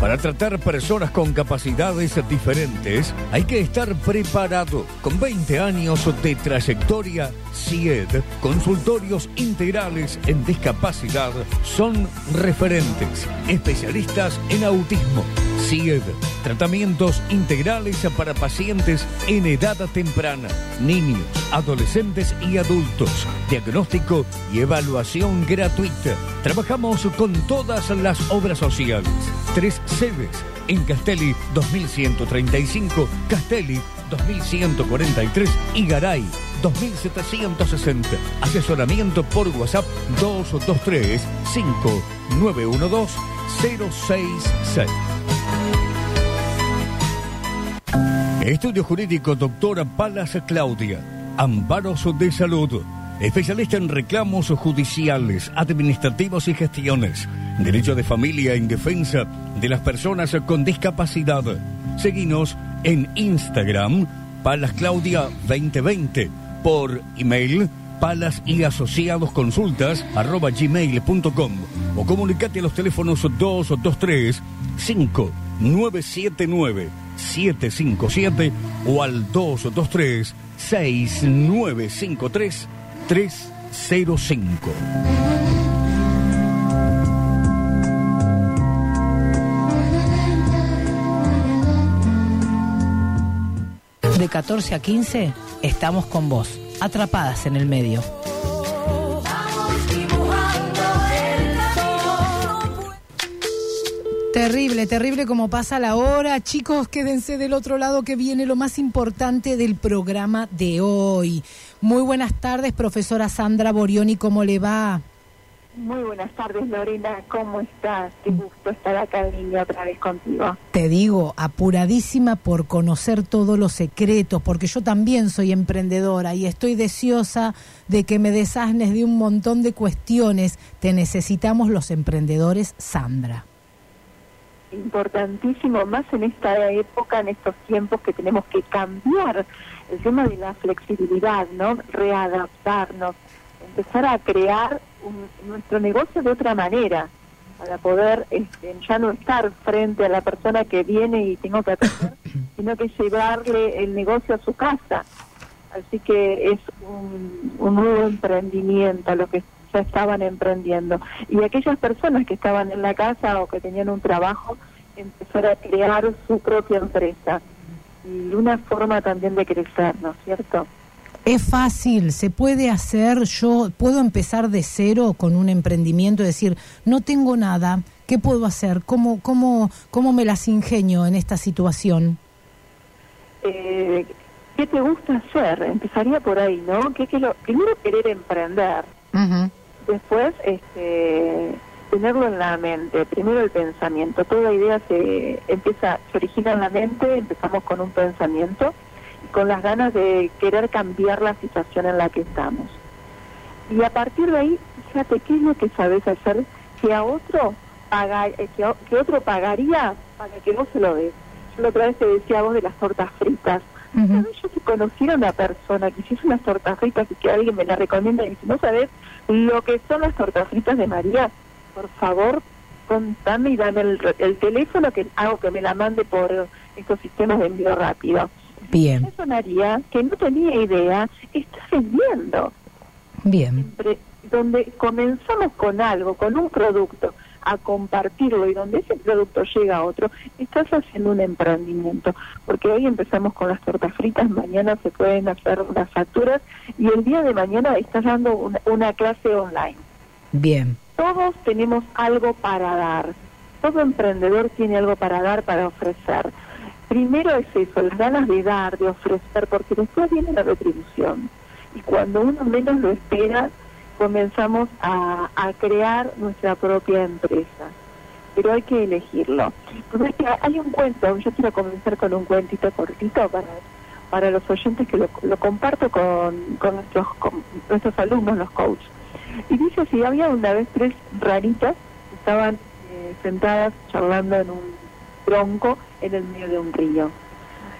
Para tratar personas con capacidades diferentes hay que estar preparado. Con 20 años de trayectoria, CIED, consultorios integrales en discapacidad, son referentes, especialistas en autismo. CIED, tratamientos integrales para pacientes en edad temprana, niños, adolescentes y adultos, diagnóstico y evaluación gratuita. Trabajamos con todas las obras sociales. Tres sedes en Castelli 2135, Castelli 2143 y Garay 2760. Asesoramiento por WhatsApp 223 5912 066. Estudio Jurídico Doctora Palas Claudia. Amparos de Salud. Especialista en reclamos judiciales, administrativos y gestiones. Derecho de familia en defensa de las personas con discapacidad. Seguinos en Instagram, Palas Claudia 2020. Por email, palas y asociados consultas arroba gmail.com o comunicate a los teléfonos 223 5979 757 o al 223 6953 305. De 14 a 15 estamos con vos, atrapadas en el medio. Terrible, terrible como pasa la hora. Chicos, quédense del otro lado que viene lo más importante del programa de hoy. Muy buenas tardes, profesora Sandra Borioni, ¿cómo le va? Muy buenas tardes, Lorena. ¿Cómo estás? Qué gusto estar acá en línea otra vez contigo. Te digo, apuradísima por conocer todos los secretos, porque yo también soy emprendedora y estoy deseosa de que me desasnes de un montón de cuestiones. Te necesitamos los emprendedores, Sandra. Importantísimo, más en esta época, en estos tiempos que tenemos que cambiar el tema de la flexibilidad, ¿no? Readaptarnos, empezar a crear un- nuestro negocio de otra manera, para poder este, ya no estar frente a la persona que viene y tengo que atender, sino que llevarle el negocio a su casa. Así que es un, un nuevo emprendimiento a lo que ya estaban emprendiendo. Y aquellas personas que estaban en la casa o que tenían un trabajo, empezar a crear su propia empresa. Y una forma también de crecer, ¿no es cierto? Es fácil, se puede hacer, yo puedo empezar de cero con un emprendimiento, decir, no tengo nada, ¿qué puedo hacer? ¿Cómo, cómo, cómo me las ingenio en esta situación? Eh, ¿Qué te gusta hacer? Empezaría por ahí, ¿no? ¿Qué, qué lo, primero querer emprender, después este, tenerlo en la mente, primero el pensamiento, toda idea se empieza, se origina en la mente, empezamos con un pensamiento con las ganas de querer cambiar la situación en la que estamos. Y a partir de ahí, fíjate qué es lo que sabes hacer que a otro eh, que, otro pagaría para que vos se lo des. La otra vez te decía vos de las tortas fritas. Yo si conociera a una persona que hiciese unas tortas fritas y que alguien me la recomienda y si no sabes lo que son las tortas fritas de María, por favor, contame y dame el, el teléfono que hago que me la mande por estos sistemas de envío rápido. Bien. Eso María, que no tenía idea, está vendiendo. Bien. donde comenzamos con algo, con un producto, a compartirlo y donde ese producto llega a otro, estás haciendo un emprendimiento. Porque hoy empezamos con las tortas fritas, mañana se pueden hacer las facturas y el día de mañana estás dando una, una clase online. Bien. Todos tenemos algo para dar. Todo emprendedor tiene algo para dar, para ofrecer primero es eso, las ganas de dar, de ofrecer, porque después viene la retribución. Y cuando uno menos lo espera, comenzamos a, crear nuestra propia empresa. Pero hay que elegirlo. Pues que hay un cuento, yo quiero comenzar con un cuentito cortito para, para los oyentes que lo, comparto con, nuestros, nuestros alumnos, los coaches. Y dice así, había una vez tres ranitas que estaban eh, sentadas charlando en un tronco en el medio de un río.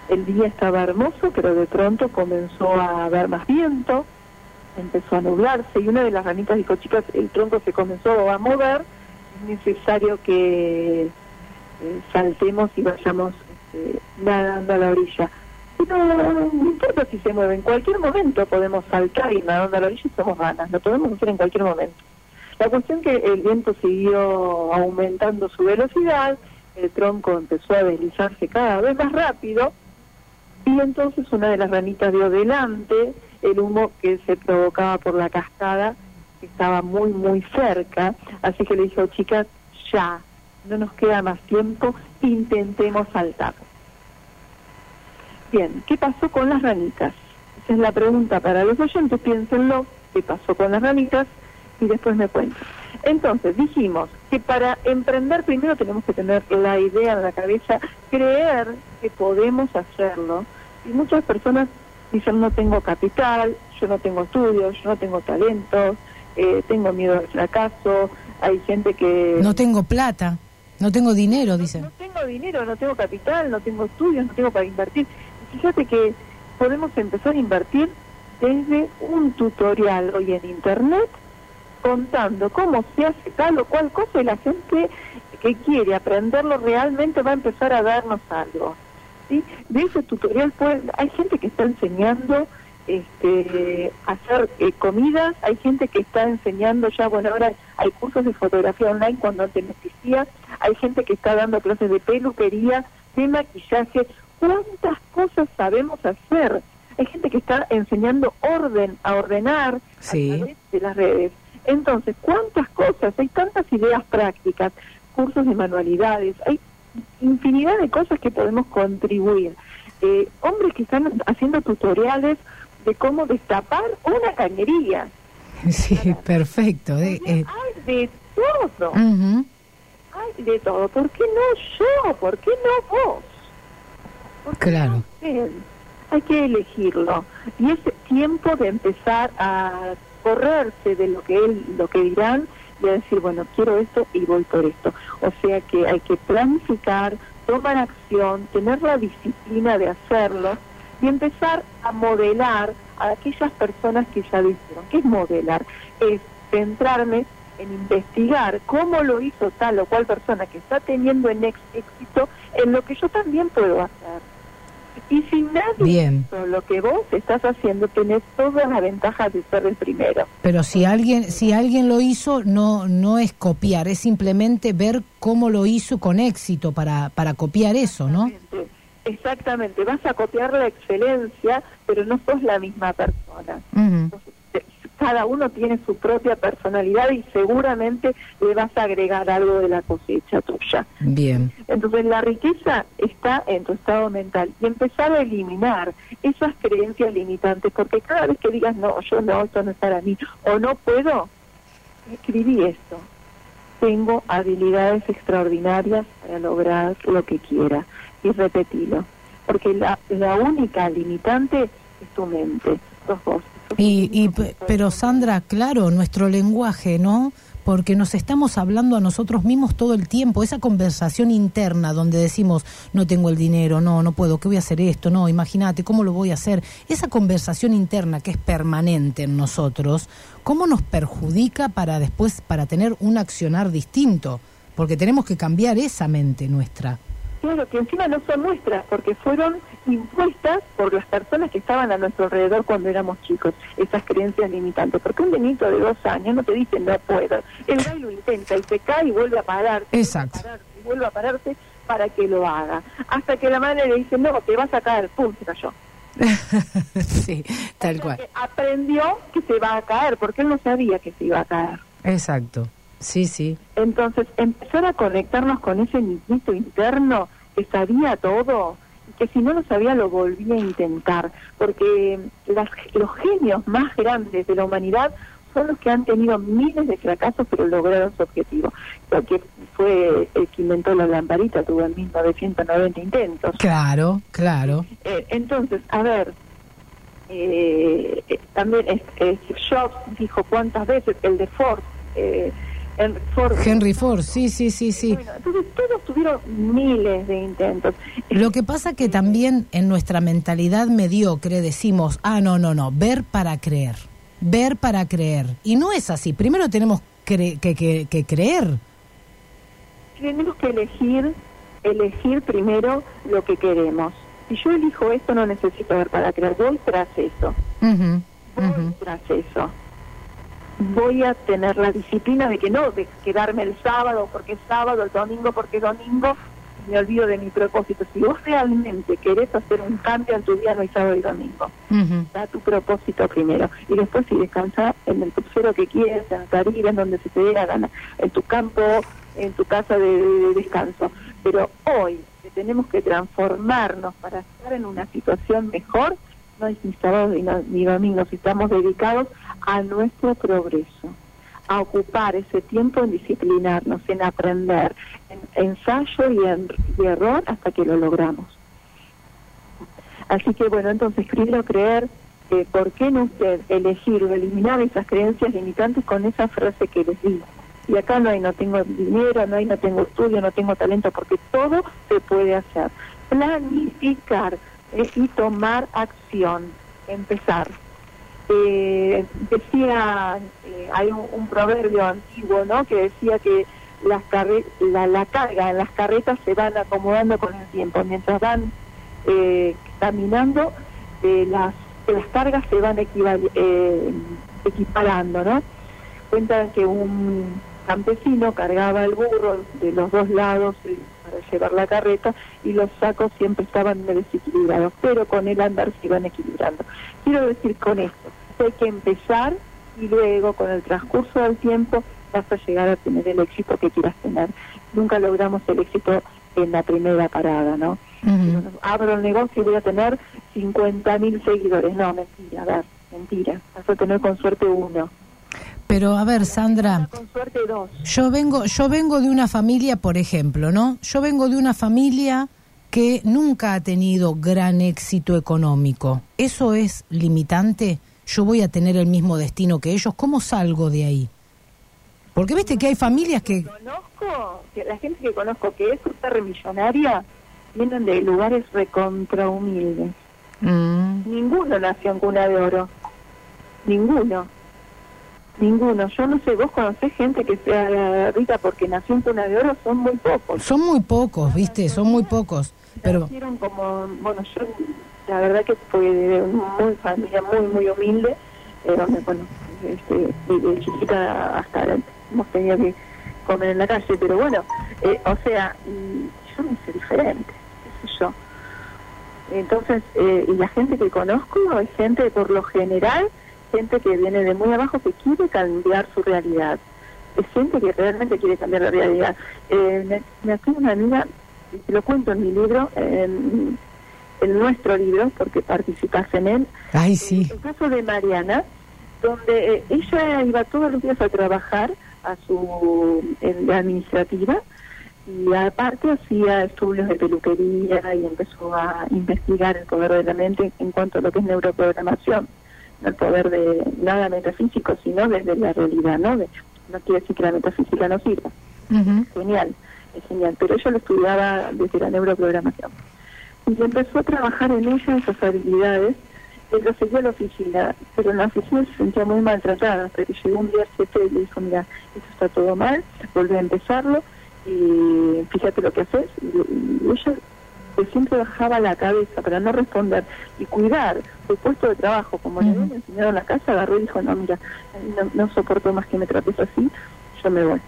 El día estaba hermoso, pero de pronto comenzó a haber más viento, empezó a nublarse y una de las ranitas dijo, chicas, el tronco se comenzó a mover, es necesario que eh, saltemos y vayamos este, nadando a la orilla. Pero no importa si se mueve, en cualquier momento podemos saltar y nadando a la orilla y somos ganas, lo podemos hacer en cualquier momento. La cuestión que el viento siguió aumentando su velocidad, el tronco empezó a deslizarse cada vez más rápido y entonces una de las ranitas dio delante el humo que se provocaba por la cascada que estaba muy muy cerca, así que le dijo, chicas, ya, no nos queda más tiempo, intentemos saltar. Bien, ¿qué pasó con las ranitas? Esa es la pregunta para los oyentes, piénsenlo, ¿qué pasó con las ranitas? Y después me cuentan. Entonces, dijimos que para emprender primero tenemos que tener la idea en la cabeza, creer que podemos hacerlo. Y muchas personas dicen, no tengo capital, yo no tengo estudios, yo no tengo talento, eh, tengo miedo al fracaso, hay gente que... No tengo plata, no tengo dinero, dicen. No, tengo dinero, no tengo capital, no tengo estudios, no tengo para invertir. fíjate que podemos empezar a invertir desde un tutorial hoy en Internet contando cómo se hace tal o cual cosa y la gente que quiere aprenderlo realmente va a empezar a darnos algo. ¿Sí? De ese tutorial pues, hay gente que está enseñando este, hacer eh, comidas, hay gente que está enseñando ya, bueno, ahora hay cursos de fotografía online cuando antes no existía, hay gente que está dando clases de peluquería, de maquillaje, ¿cuántas cosas sabemos hacer? Hay gente que está enseñando orden, a ordenar a través de las redes. Entonces, ¿cuántas cosas? Hay tantas ideas prácticas, cursos de manualidades, hay infinidad de cosas que podemos contribuir. Eh, hombres que están haciendo tutoriales de cómo destapar una cañería. Sí, perfecto. Eh, eh. Hay de todo. Hay de todo. ¿Por qué no yo? ¿Por qué no vos? claro. hay que elegirlo. Y es tiempo de empezar a correrse de lo que él, lo que dirán y decir, bueno, quiero esto y voy por esto. O sea que hay que planificar, tomar acción, tener la disciplina de hacerlo y empezar a modelar a aquellas personas que ya lo hicieron. ¿Qué es modelar? Es centrarme en investigar cómo lo hizo tal o cual persona que está teniendo en éxito en lo que yo también puedo hacer. Y si nadie Bien. hizo lo que vos estás haciendo, tenés todas las ventajas de ser el primero. Pero si alguien, si alguien lo hizo, no, no es copiar, es simplemente ver cómo lo hizo con éxito para, para copiar eso, ¿no? Exactamente, vas a copiar la excelencia, pero no sos la misma persona. Ujú. Cada uno tiene su propia personalidad y seguramente le vas a agregar algo de la cosecha tuya. Bien. Entonces la riqueza está en tu estado mental y empezar a eliminar esas creencias limitantes, porque cada vez que digas, no, yo no, esto no es para mí, o no puedo, escribí esto. Tengo habilidades extraordinarias para lograr lo que quiera y repetilo, porque la, la única limitante es tu mente, sos vos. Y, y, pe- pero Sandra, claro, nuestro lenguaje, ¿no? Porque nos estamos hablando a nosotros mismos todo el tiempo, esa conversación interna donde decimos, no tengo el dinero, no, no puedo, ¿qué voy a hacer esto? No, imagínate, ¿cómo lo voy a hacer? Esa conversación interna que es permanente en nosotros, ¿cómo nos perjudica para después, para tener un accionar distinto? Porque tenemos que cambiar esa mente nuestra. Claro, que encima no son nuestras, porque fueron impuestas por las personas que estaban a nuestro alrededor cuando éramos chicos, esas creencias limitantes. Porque un niñito de dos años no te dice no puedo. Él va y lo intenta y se cae y vuelve a parar. Exacto. Y vuelve a pararse para que lo haga. Hasta que la madre le dice, no, te vas a caer, pum, se cayó. sí, tal cual. Aprendió que se va a caer, porque él no sabía que se iba a caer. Exacto. Sí, sí. Entonces, empezar a conectarnos con ese niñito interno que sabía todo y que si no lo sabía lo volvía a intentar, porque las- los genios más grandes de la humanidad son los que han tenido miles de fracasos pero lograron su objetivo. Lo que fue el que inventó la lamparita, tuvo en 1990 intentos. Claro, claro. Eh, entonces, a ver, eh, también es- Steve Jobs dijo cuántas veces, el de Ford, eh, Henry Ford, Henry Ford, sí, sí, sí, sí. entonces todos tuvieron miles de intentos. Lo que pasa que también en nuestra mentalidad mediocre decimos, ah, no, no, no, ver para creer, ver para creer. Y no es así, primero tenemos cre- que, que- que creer. Tenemos que elegir, elegir primero lo que queremos. Si yo elijo esto, no necesito ver para creer, voy tras eso, Ujú, voy tras eso. Voy a tener la disciplina de que no, de quedarme el sábado porque es sábado, el domingo porque es domingo, me olvido de mi propósito. Si vos realmente querés hacer un cambio en tu día, no hay sábado y domingo. da tu propósito primero y después si descansas en el crucero que quieres, en Tarira, en donde se te dé la gana, en tu campo, en tu casa de, de descanso. Pero hoy que tenemos que transformarnos para estar en una situación mejor, no hay ni sábado ni, no- ni domingo, si estamos dedicados a nuestro progreso, a ocupar ese tiempo en disciplinarnos, en aprender, en ensayo y, en, y error hasta que lo logramos. Así que bueno, entonces primero creer, eh, ¿por qué no usted elegir o eliminar esas creencias limitantes con esa frase que les digo? Y acá no hay no tengo dinero, no hay no tengo estudio, no tengo talento, porque todo se puede hacer. Planificar eh, y tomar acción, empezar. Eh, decía, eh, hay un, proverbio antiguo, ¿no? Que decía que las carre- la, carga en las carretas se van acomodando con el tiempo, mientras van eh, caminando, eh, las, cargas se van eh, equiparando, ¿no? Cuentan que un campesino cargaba el burro de los dos lados para llevar la carreta y los sacos siempre estaban desequilibrados, pero con el andar se iban equilibrando. Quiero decir con esto, hay que empezar y luego con el transcurso del tiempo vas a llegar a tener el éxito que quieras tener. Nunca logramos el éxito en la primera parada, ¿no? Abro el negocio y voy a tener 50 mil seguidores. No, mentira, a ver, mentira. Vas a tener con suerte uno, Pero a ver, Sandra, con suerte dos. yo vengo, yo vengo de una familia, por ejemplo, ¿no? Yo vengo de una familia que nunca ha tenido gran éxito económico. ¿Eso es limitante? ¿Yo voy a tener el mismo destino que ellos? ¿Cómo salgo de ahí? Porque viste que hay familias que... Conozco, que la gente que conozco que es super millonaria, vienen de lugares recontra humildes. Mm, Ninguno nació en cuna de oro. Ninguno. Ninguno. Yo no sé, vos conocés gente que sea rica porque nació en cuna de oro, son muy pocos. Son muy pocos, ¿viste? Son muy pocos. Pero Nacieron como, bueno, yo la verdad que fue de muy familia muy, muy humilde, eh, donde, bueno, este, de, chiquita hasta hemos tenido que comer en la calle, pero bueno, eh, o sea, yo me hice diferente, qué sé yo. Entonces, eh, y la gente que conozco es gente por lo general, gente que viene de muy abajo que quiere cambiar su realidad. Es gente que realmente quiere cambiar la realidad. Eh, me, me una amiga, lo cuento en mi libro, en, nuestro libro, porque participas en él. Ay, sí. El caso de Mariana, donde eh, ella iba todos los días a trabajar a su en la administrativa y aparte hacía estudios de peluquería y empezó a investigar el poder de la mente en cuanto a lo que es neuroprogramación, no el poder de nada metafísico, sino desde la realidad, ¿no? De- no quiere decir que la metafísica no sirva, genial, es genial, pero ella lo estudiaba desde la neuroprogramación. Y empezó a trabajar en ella esas habilidades, ella seguía a la oficina, pero en la oficina se sentía muy maltratada, hasta que llegó un día el jefe y le dijo, mira, esto está todo mal, volví a empezarlo, y fíjate lo que haces. Y, y ella que siempre bajaba la cabeza para no responder y cuidar su puesto de trabajo, como le habían enseñado en la casa, agarró y dijo, no, mira, no, no soporto más que me trates así, yo me voy.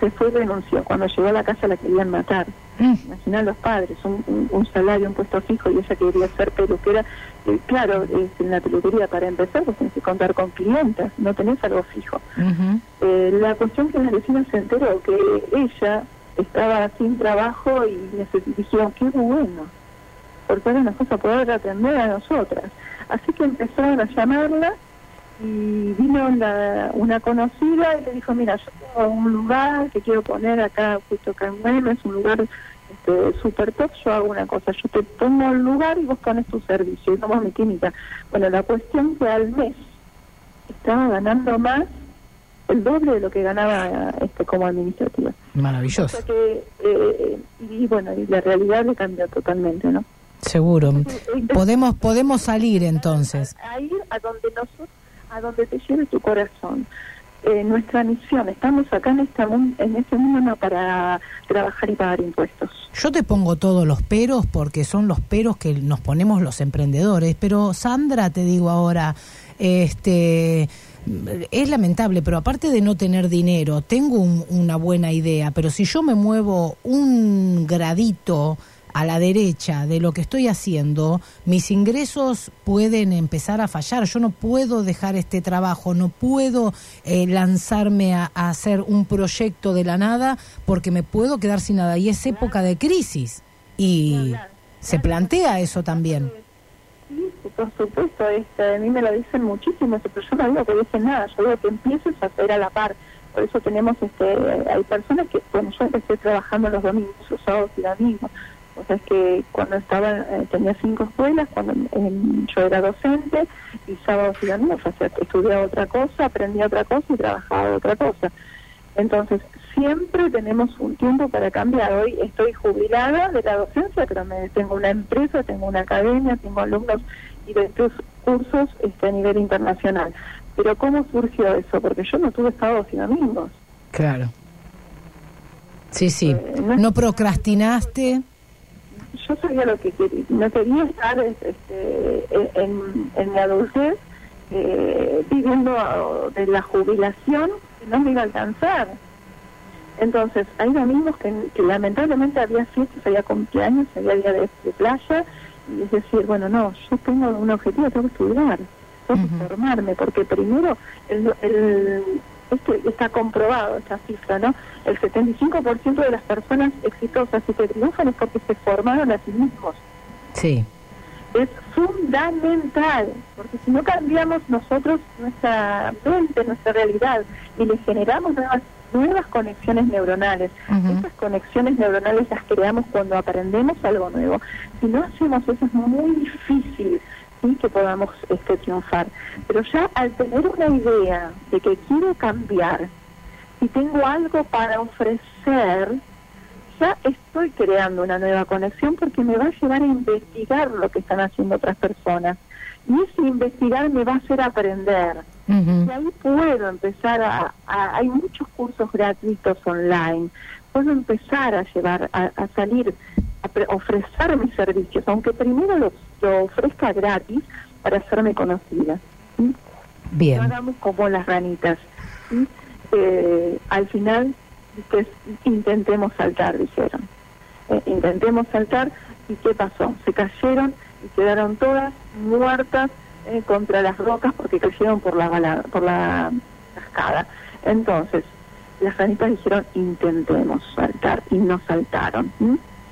Se fue y renunció. Cuando llegó a la casa la querían matar. Imagina los padres, un, salario, un puesto fijo, y ella quería ser peluquera. Eh, claro, es en la peluquería para empezar, pues tienes que contar con clientes, no tenés algo fijo. Eh, la cuestión que la vecina se enteró que ella estaba sin trabajo y dijeron, qué bueno, porque ahora nos vas a poder atender a nosotras. Así que empezaron a llamarla y vino la- una conocida y le dijo, mira, yo tengo un lugar que quiero poner acá, justo acá en Güemes, es un lugar este, super top, yo hago una cosa, yo te pongo el lugar y vos pones tu servicio y somos mi química. Bueno, la cuestión que al mes estaba ganando más el doble de lo que ganaba este como administrativa. Maravilloso. O sea que, eh, y bueno, y la realidad le cambió totalmente, ¿no? Seguro. Podemos, podemos salir entonces. A ir a donde nosotros, donde te lleve tu corazón. Eh, nuestra misión, estamos acá en, esta, en este mundo para trabajar y pagar impuestos. Yo te pongo todos los peros porque son los peros que nos ponemos los emprendedores. Pero Sandra, te digo ahora, este es lamentable, pero aparte de no tener dinero, tengo un- una buena idea, pero si yo me muevo un gradito a la derecha de lo que estoy haciendo, mis ingresos pueden empezar a fallar. Yo no puedo dejar este trabajo, no puedo eh, lanzarme a, a hacer un proyecto de la nada porque me puedo quedar sin nada. Y es época de crisis. Y se plantea eso también. Sí, por supuesto, este, a mí me lo dicen muchísimo, pero yo no digo que dejen nada, yo digo que empieces a hacer a la par. Por eso tenemos, este, hay personas que, bueno, yo empecé trabajando los domingos, los sábados y domingos. O sea, es que cuando estaba, eh, tenía cinco escuelas, cuando em, yo era docente, y sábados y domingos, o sea, estudiaba otra cosa, aprendía otra cosa y trabajaba otra cosa. Entonces, siempre tenemos un tiempo para cambiar. Hoy estoy jubilada de la docencia, pero me, tengo una empresa, tengo una academia, tengo alumnos y de estos cursos este, a nivel internacional. Pero ¿cómo surgió eso? Porque yo no tuve sábados y domingos. Claro. Sí, sí. No procrastinaste. Yo sabía lo que quería. No quería estar este, en, en mi adultez eh, viviendo de la jubilación que no me iba a alcanzar. Entonces, hay domingos que, que lamentablemente había fiestas, había cumpleaños, había día de, de playa, y es decir, bueno, no, yo tengo un objetivo, tengo que estudiar, tengo que formarme, porque primero, el, el, esto está comprobado, esta cifra, ¿no? El 75% de las personas exitosas y que triunfan es porque se formaron a sí mismos. Sí. Es fundamental, porque si no cambiamos nosotros nuestra mente, nuestra realidad, y le generamos nuevas nuevas conexiones neuronales. Esas conexiones neuronales las creamos cuando aprendemos algo nuevo. Si no hacemos eso es muy difícil ¿sí? que podamos este, triunfar. Pero ya al tener una idea de que quiero cambiar y tengo algo para ofrecer, ya estoy creando una nueva conexión porque me va a llevar a investigar lo que están haciendo otras personas. Y ese investigar me va a hacer aprender. Y ahí puedo empezar a, Hay muchos cursos gratuitos online. Puedo empezar a llevar, a, salir, a ofrecer mis servicios, aunque primero lo, ofrezca gratis para hacerme conocida. Bien. hagamos como las ranitas. Eh, al final, pues, intentemos saltar, dijeron. Eh, intentemos saltar, ¿y qué pasó? Se cayeron y quedaron todas muertas eh, contra las rocas porque cayeron por la, por la cascada. Entonces, las ranitas dijeron, intentemos saltar, y no saltaron.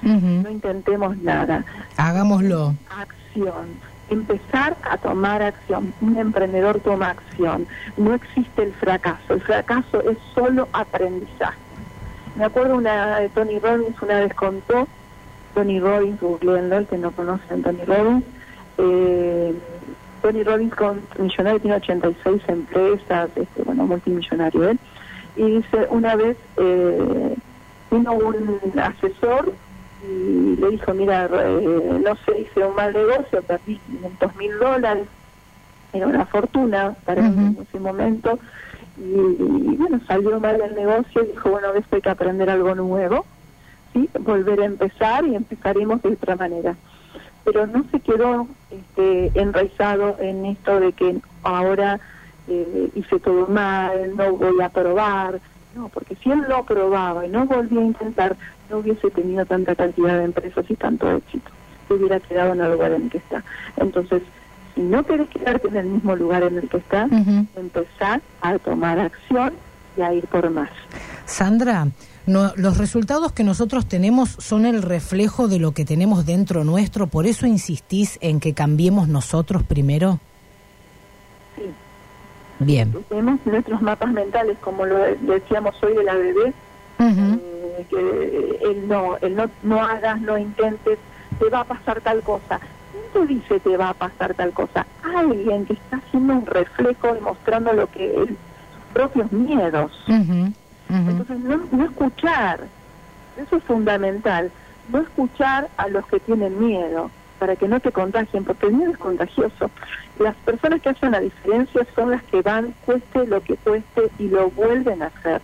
No intentemos nada. Hagámoslo. Acción empezar a tomar acción. Un emprendedor toma acción. No existe el fracaso. El fracaso es solo aprendizaje. Me acuerdo una de Tony Robbins una vez contó, Tony Robbins, googleenlo, el que no conoce a Tony Robbins, eh, Tony Robbins con millonario tiene 86 empresas, este, bueno, multimillonario él, y dice, una vez eh, vino un asesor y le dijo, mira, eh, no sé, hice un mal negocio, perdí 500 mil dólares, era una fortuna para en ese momento, y, bueno, salió mal el negocio y dijo, bueno, esto hay que aprender algo nuevo, ¿sí? volver a empezar y empezaremos de otra manera. Pero no se quedó este, enraizado en esto de que ahora eh, hice todo mal, no voy a probar, no, porque si él lo probaba y no volvía a intentar, no hubiese tenido tanta cantidad de empresas y tanto éxito. Se hubiera quedado en el lugar en el que está. Entonces, si no querés quedarte en el mismo lugar en el que estás, empezar a tomar acción y a ir por más. Sandra, no, los resultados que nosotros tenemos son el reflejo de lo que tenemos dentro nuestro, por eso insistís en que cambiemos nosotros primero. Bien. Tenemos nuestros mapas mentales, como lo decíamos hoy de la bebé, eh, que él no, él no, no hagas, no intentes, te va a pasar tal cosa. ¿Quién te dice te va a pasar tal cosa? Alguien que está haciendo un reflejo demostrando lo que sus propios miedos. Entonces, no, no escuchar, eso es fundamental, no escuchar a los que tienen miedo para que no te contagien, porque el miedo es contagioso. Las personas que hacen la diferencia son las que van, cueste lo que cueste, y lo vuelven a hacer.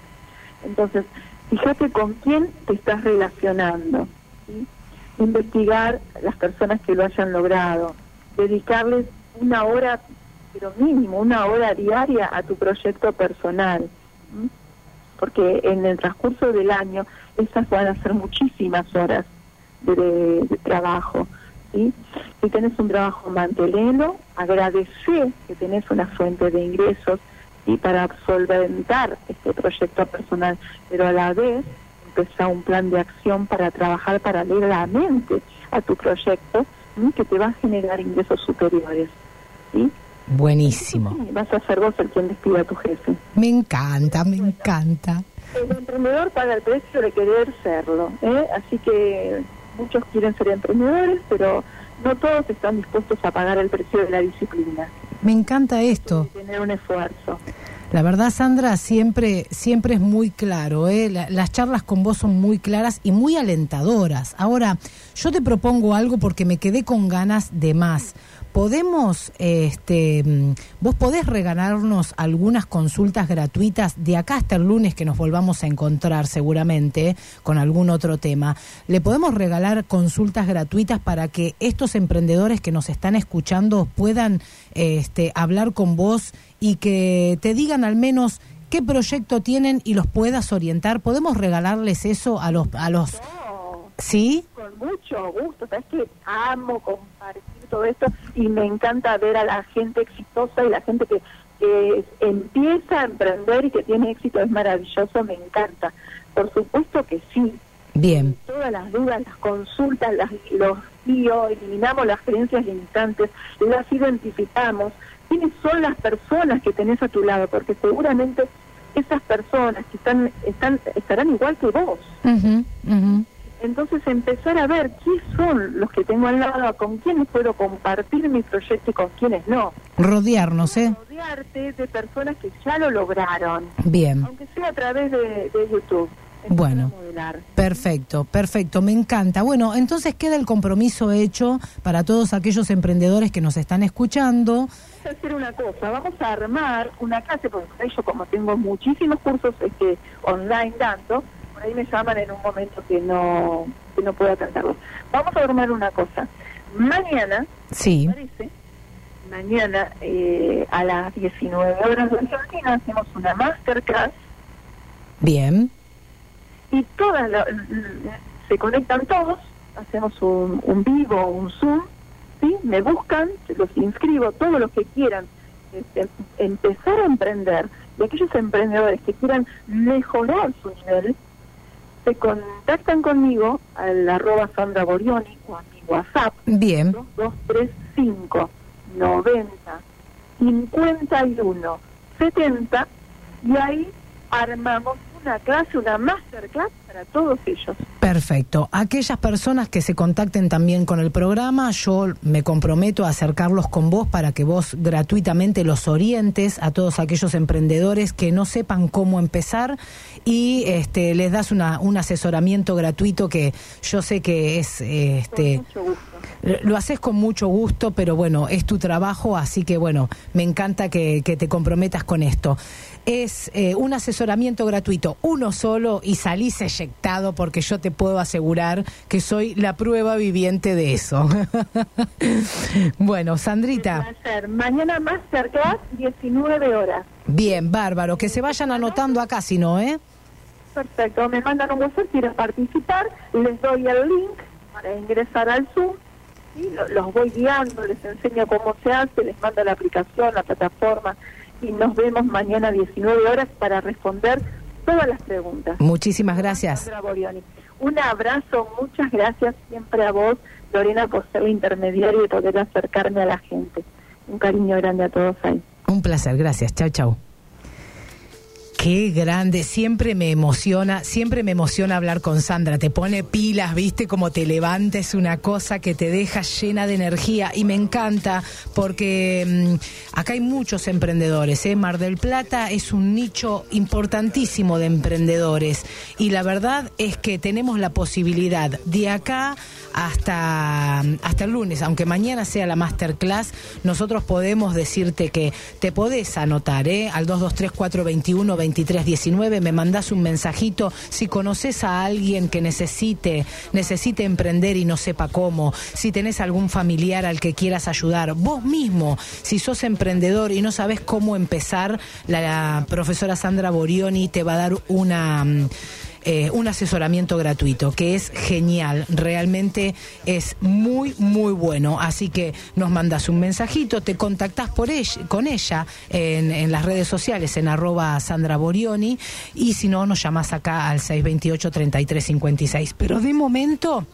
Entonces, fíjate con quién te estás relacionando. Investigar las personas que lo hayan logrado. Dedicarles una hora, pero mínimo, una hora diaria a tu proyecto personal. Porque en el transcurso del año, esas van a ser muchísimas horas de trabajo. Si tenés un trabajo, mantelelo, agradece que tenés una fuente de ingresos y para solventar este proyecto personal, pero a la vez empezar un plan de acción para trabajar paralelamente a tu proyecto que te va a generar ingresos superiores. ¿sí? Buenísimo. vas a ser vos el quien despida a tu jefe. Me encanta, me encanta. El emprendedor paga el precio de querer serlo, ¿eh? así que muchos quieren ser emprendedores, pero no todos están dispuestos a pagar el precio de la disciplina. Me encanta esto. Tener un esfuerzo. La verdad, Sandra, siempre, siempre es muy claro. ¿eh? las charlas con vos son muy claras y muy alentadoras. Ahora, yo te propongo algo porque me quedé con ganas de más podemos, este, mm, vos podés regalarnos algunas consultas gratuitas de acá hasta el lunes que nos volvamos a encontrar seguramente con algún otro tema. Le podemos regalar consultas gratuitas para que estos emprendedores que nos están escuchando puedan este, hablar con vos y que te digan al menos qué proyecto tienen y los puedas orientar. ¿Podemos regalarles eso a los... A los ¿Sí? Con mucho gusto. Sabes que amo compartir todo esto y me encanta ver a la gente exitosa y la gente que, empieza a emprender y que tiene éxito es maravilloso, me encanta. Por supuesto que sí. Bien. Todas las dudas, las consultas, las, los guíos, eliminamos las creencias limitantes, las identificamos. ¿Quiénes son las personas que tenés a tu lado? Porque seguramente esas personas que están, están estarán igual que vos. Entonces empezar a ver quiénes son los que tengo al lado, con quiénes puedo compartir mi proyecto y con quiénes no. Rodearnos, ¿eh? Rodearte de personas que ya lo lograron. Bien. Aunque sea a través de, YouTube. Bueno, perfecto, perfecto, me encanta. Bueno, entonces queda el compromiso hecho para todos aquellos emprendedores que nos están escuchando. Vamos a hacer una cosa, vamos a armar una clase, porque yo como tengo muchísimos cursos este, online dando, por ahí me llaman en un momento que no, que no puedo atenderlos. Vamos a armar una cosa. Mañana, sí. parece, mañana eh, a las 19 horas de Argentina hacemos una masterclass Bien. y todas la- se conectan todos, hacemos un, un vivo, un Zoom, ¿sí? Me buscan, los inscribo, todos los que quieran este, empezar a emprender, y aquellos emprendedores que quieran mejorar su nivel, se contactan conmigo al arroba Sandra Borioni o a mi WhatsApp, Bien. 235 90 51 70 y ahí armamos una clase, una masterclass para todos ellos. Perfecto. Aquellas personas que se contacten también con el programa, yo me comprometo a acercarlos con vos para que vos gratuitamente los orientes a todos aquellos emprendedores que no sepan cómo empezar y este, les das una, un asesoramiento gratuito que yo sé que es este, Mucho gusto. Lo haces con mucho gusto, pero bueno, es tu trabajo, así que bueno, me encanta que, que te comprometas con esto. Es eh, un asesoramiento gratuito, uno solo, y salís eyectado porque yo te puedo asegurar que soy la prueba viviente de eso. bueno, Sandrita. Mañana masterclass, 19 horas. bien, bárbaro, que se vayan anotando acá, si no, ¿eh? Perfecto, me mandan un WhatsApp, quieren participar, les doy el link para ingresar al Zoom lo- los voy guiando, les enseño cómo se hace, les mando la aplicación, la plataforma y nos vemos mañana a 19 horas para responder todas las preguntas. Muchísimas gracias. Un abrazo, muchas gracias siempre a vos, Lorena, por ser la intermediaria y poder acercarme a la gente. Un cariño grande a todos ahí. Un placer, gracias. Chau, chau. Qué grande, siempre me emociona, siempre me emociona hablar con Sandra, te pone pilas, viste cómo te levanta, es una cosa que te deja llena de energía y me encanta porque mm, acá hay muchos emprendedores, ¿eh? Mar del Plata es un nicho importantísimo de emprendedores y la verdad es que tenemos la posibilidad de acá hasta, hasta el lunes, aunque mañana sea la masterclass, nosotros podemos decirte que te podés anotar ¿eh? al 223-421-2319, me mandás un mensajito. Si conoces a alguien que necesite, necesite emprender y no sepa cómo, si tenés algún familiar al que quieras ayudar, vos mismo, si sos emprendedor y no sabes cómo empezar, la, la profesora Sandra Borioni te va a dar una... eh, un asesoramiento gratuito, que es genial, realmente es muy, muy bueno. Así que nos mandas un mensajito, te contactás por ella, con ella en, las redes sociales, en arroba Sandra Borioni, y si no, nos llamas acá al 628-3356. Pero de momento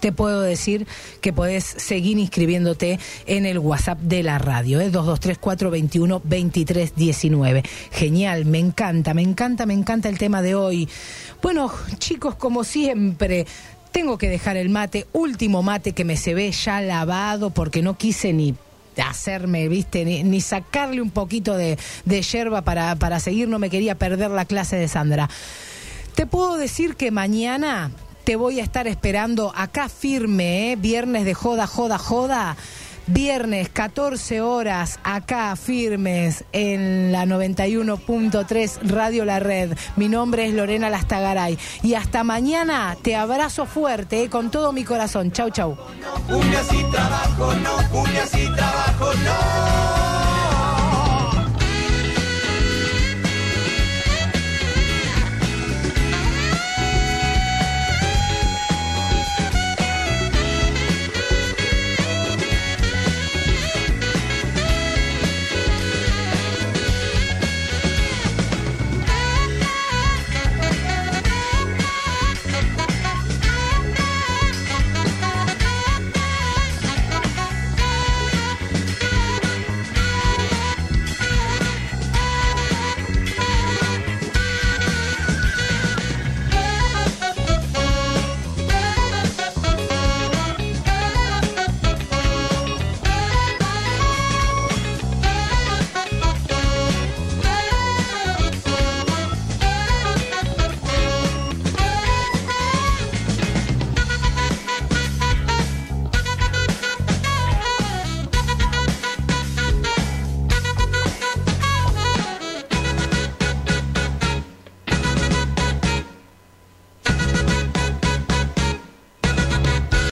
te puedo decir que podés seguir inscribiéndote en el WhatsApp de la radio, ¿eh? 223-421-2319. Genial, me encanta, me encanta, me encanta el tema de hoy. Bueno, chicos, como siempre, tengo que dejar el mate, último mate que me se ve ya lavado porque no quise ni hacerme, viste, ni, ni sacarle un poquito de, de yerba para, para seguir, no me quería perder la clase de Sandra. Te puedo decir que mañana te voy a estar esperando acá firme, ¿eh? viernes de joda, joda, joda. Viernes, 14 horas, acá firmes en la 91.3 Radio La Red. Mi nombre es Lorena Lastagaray. Y hasta mañana te abrazo fuerte, ¿eh? con todo mi corazón. Chau, chau. No.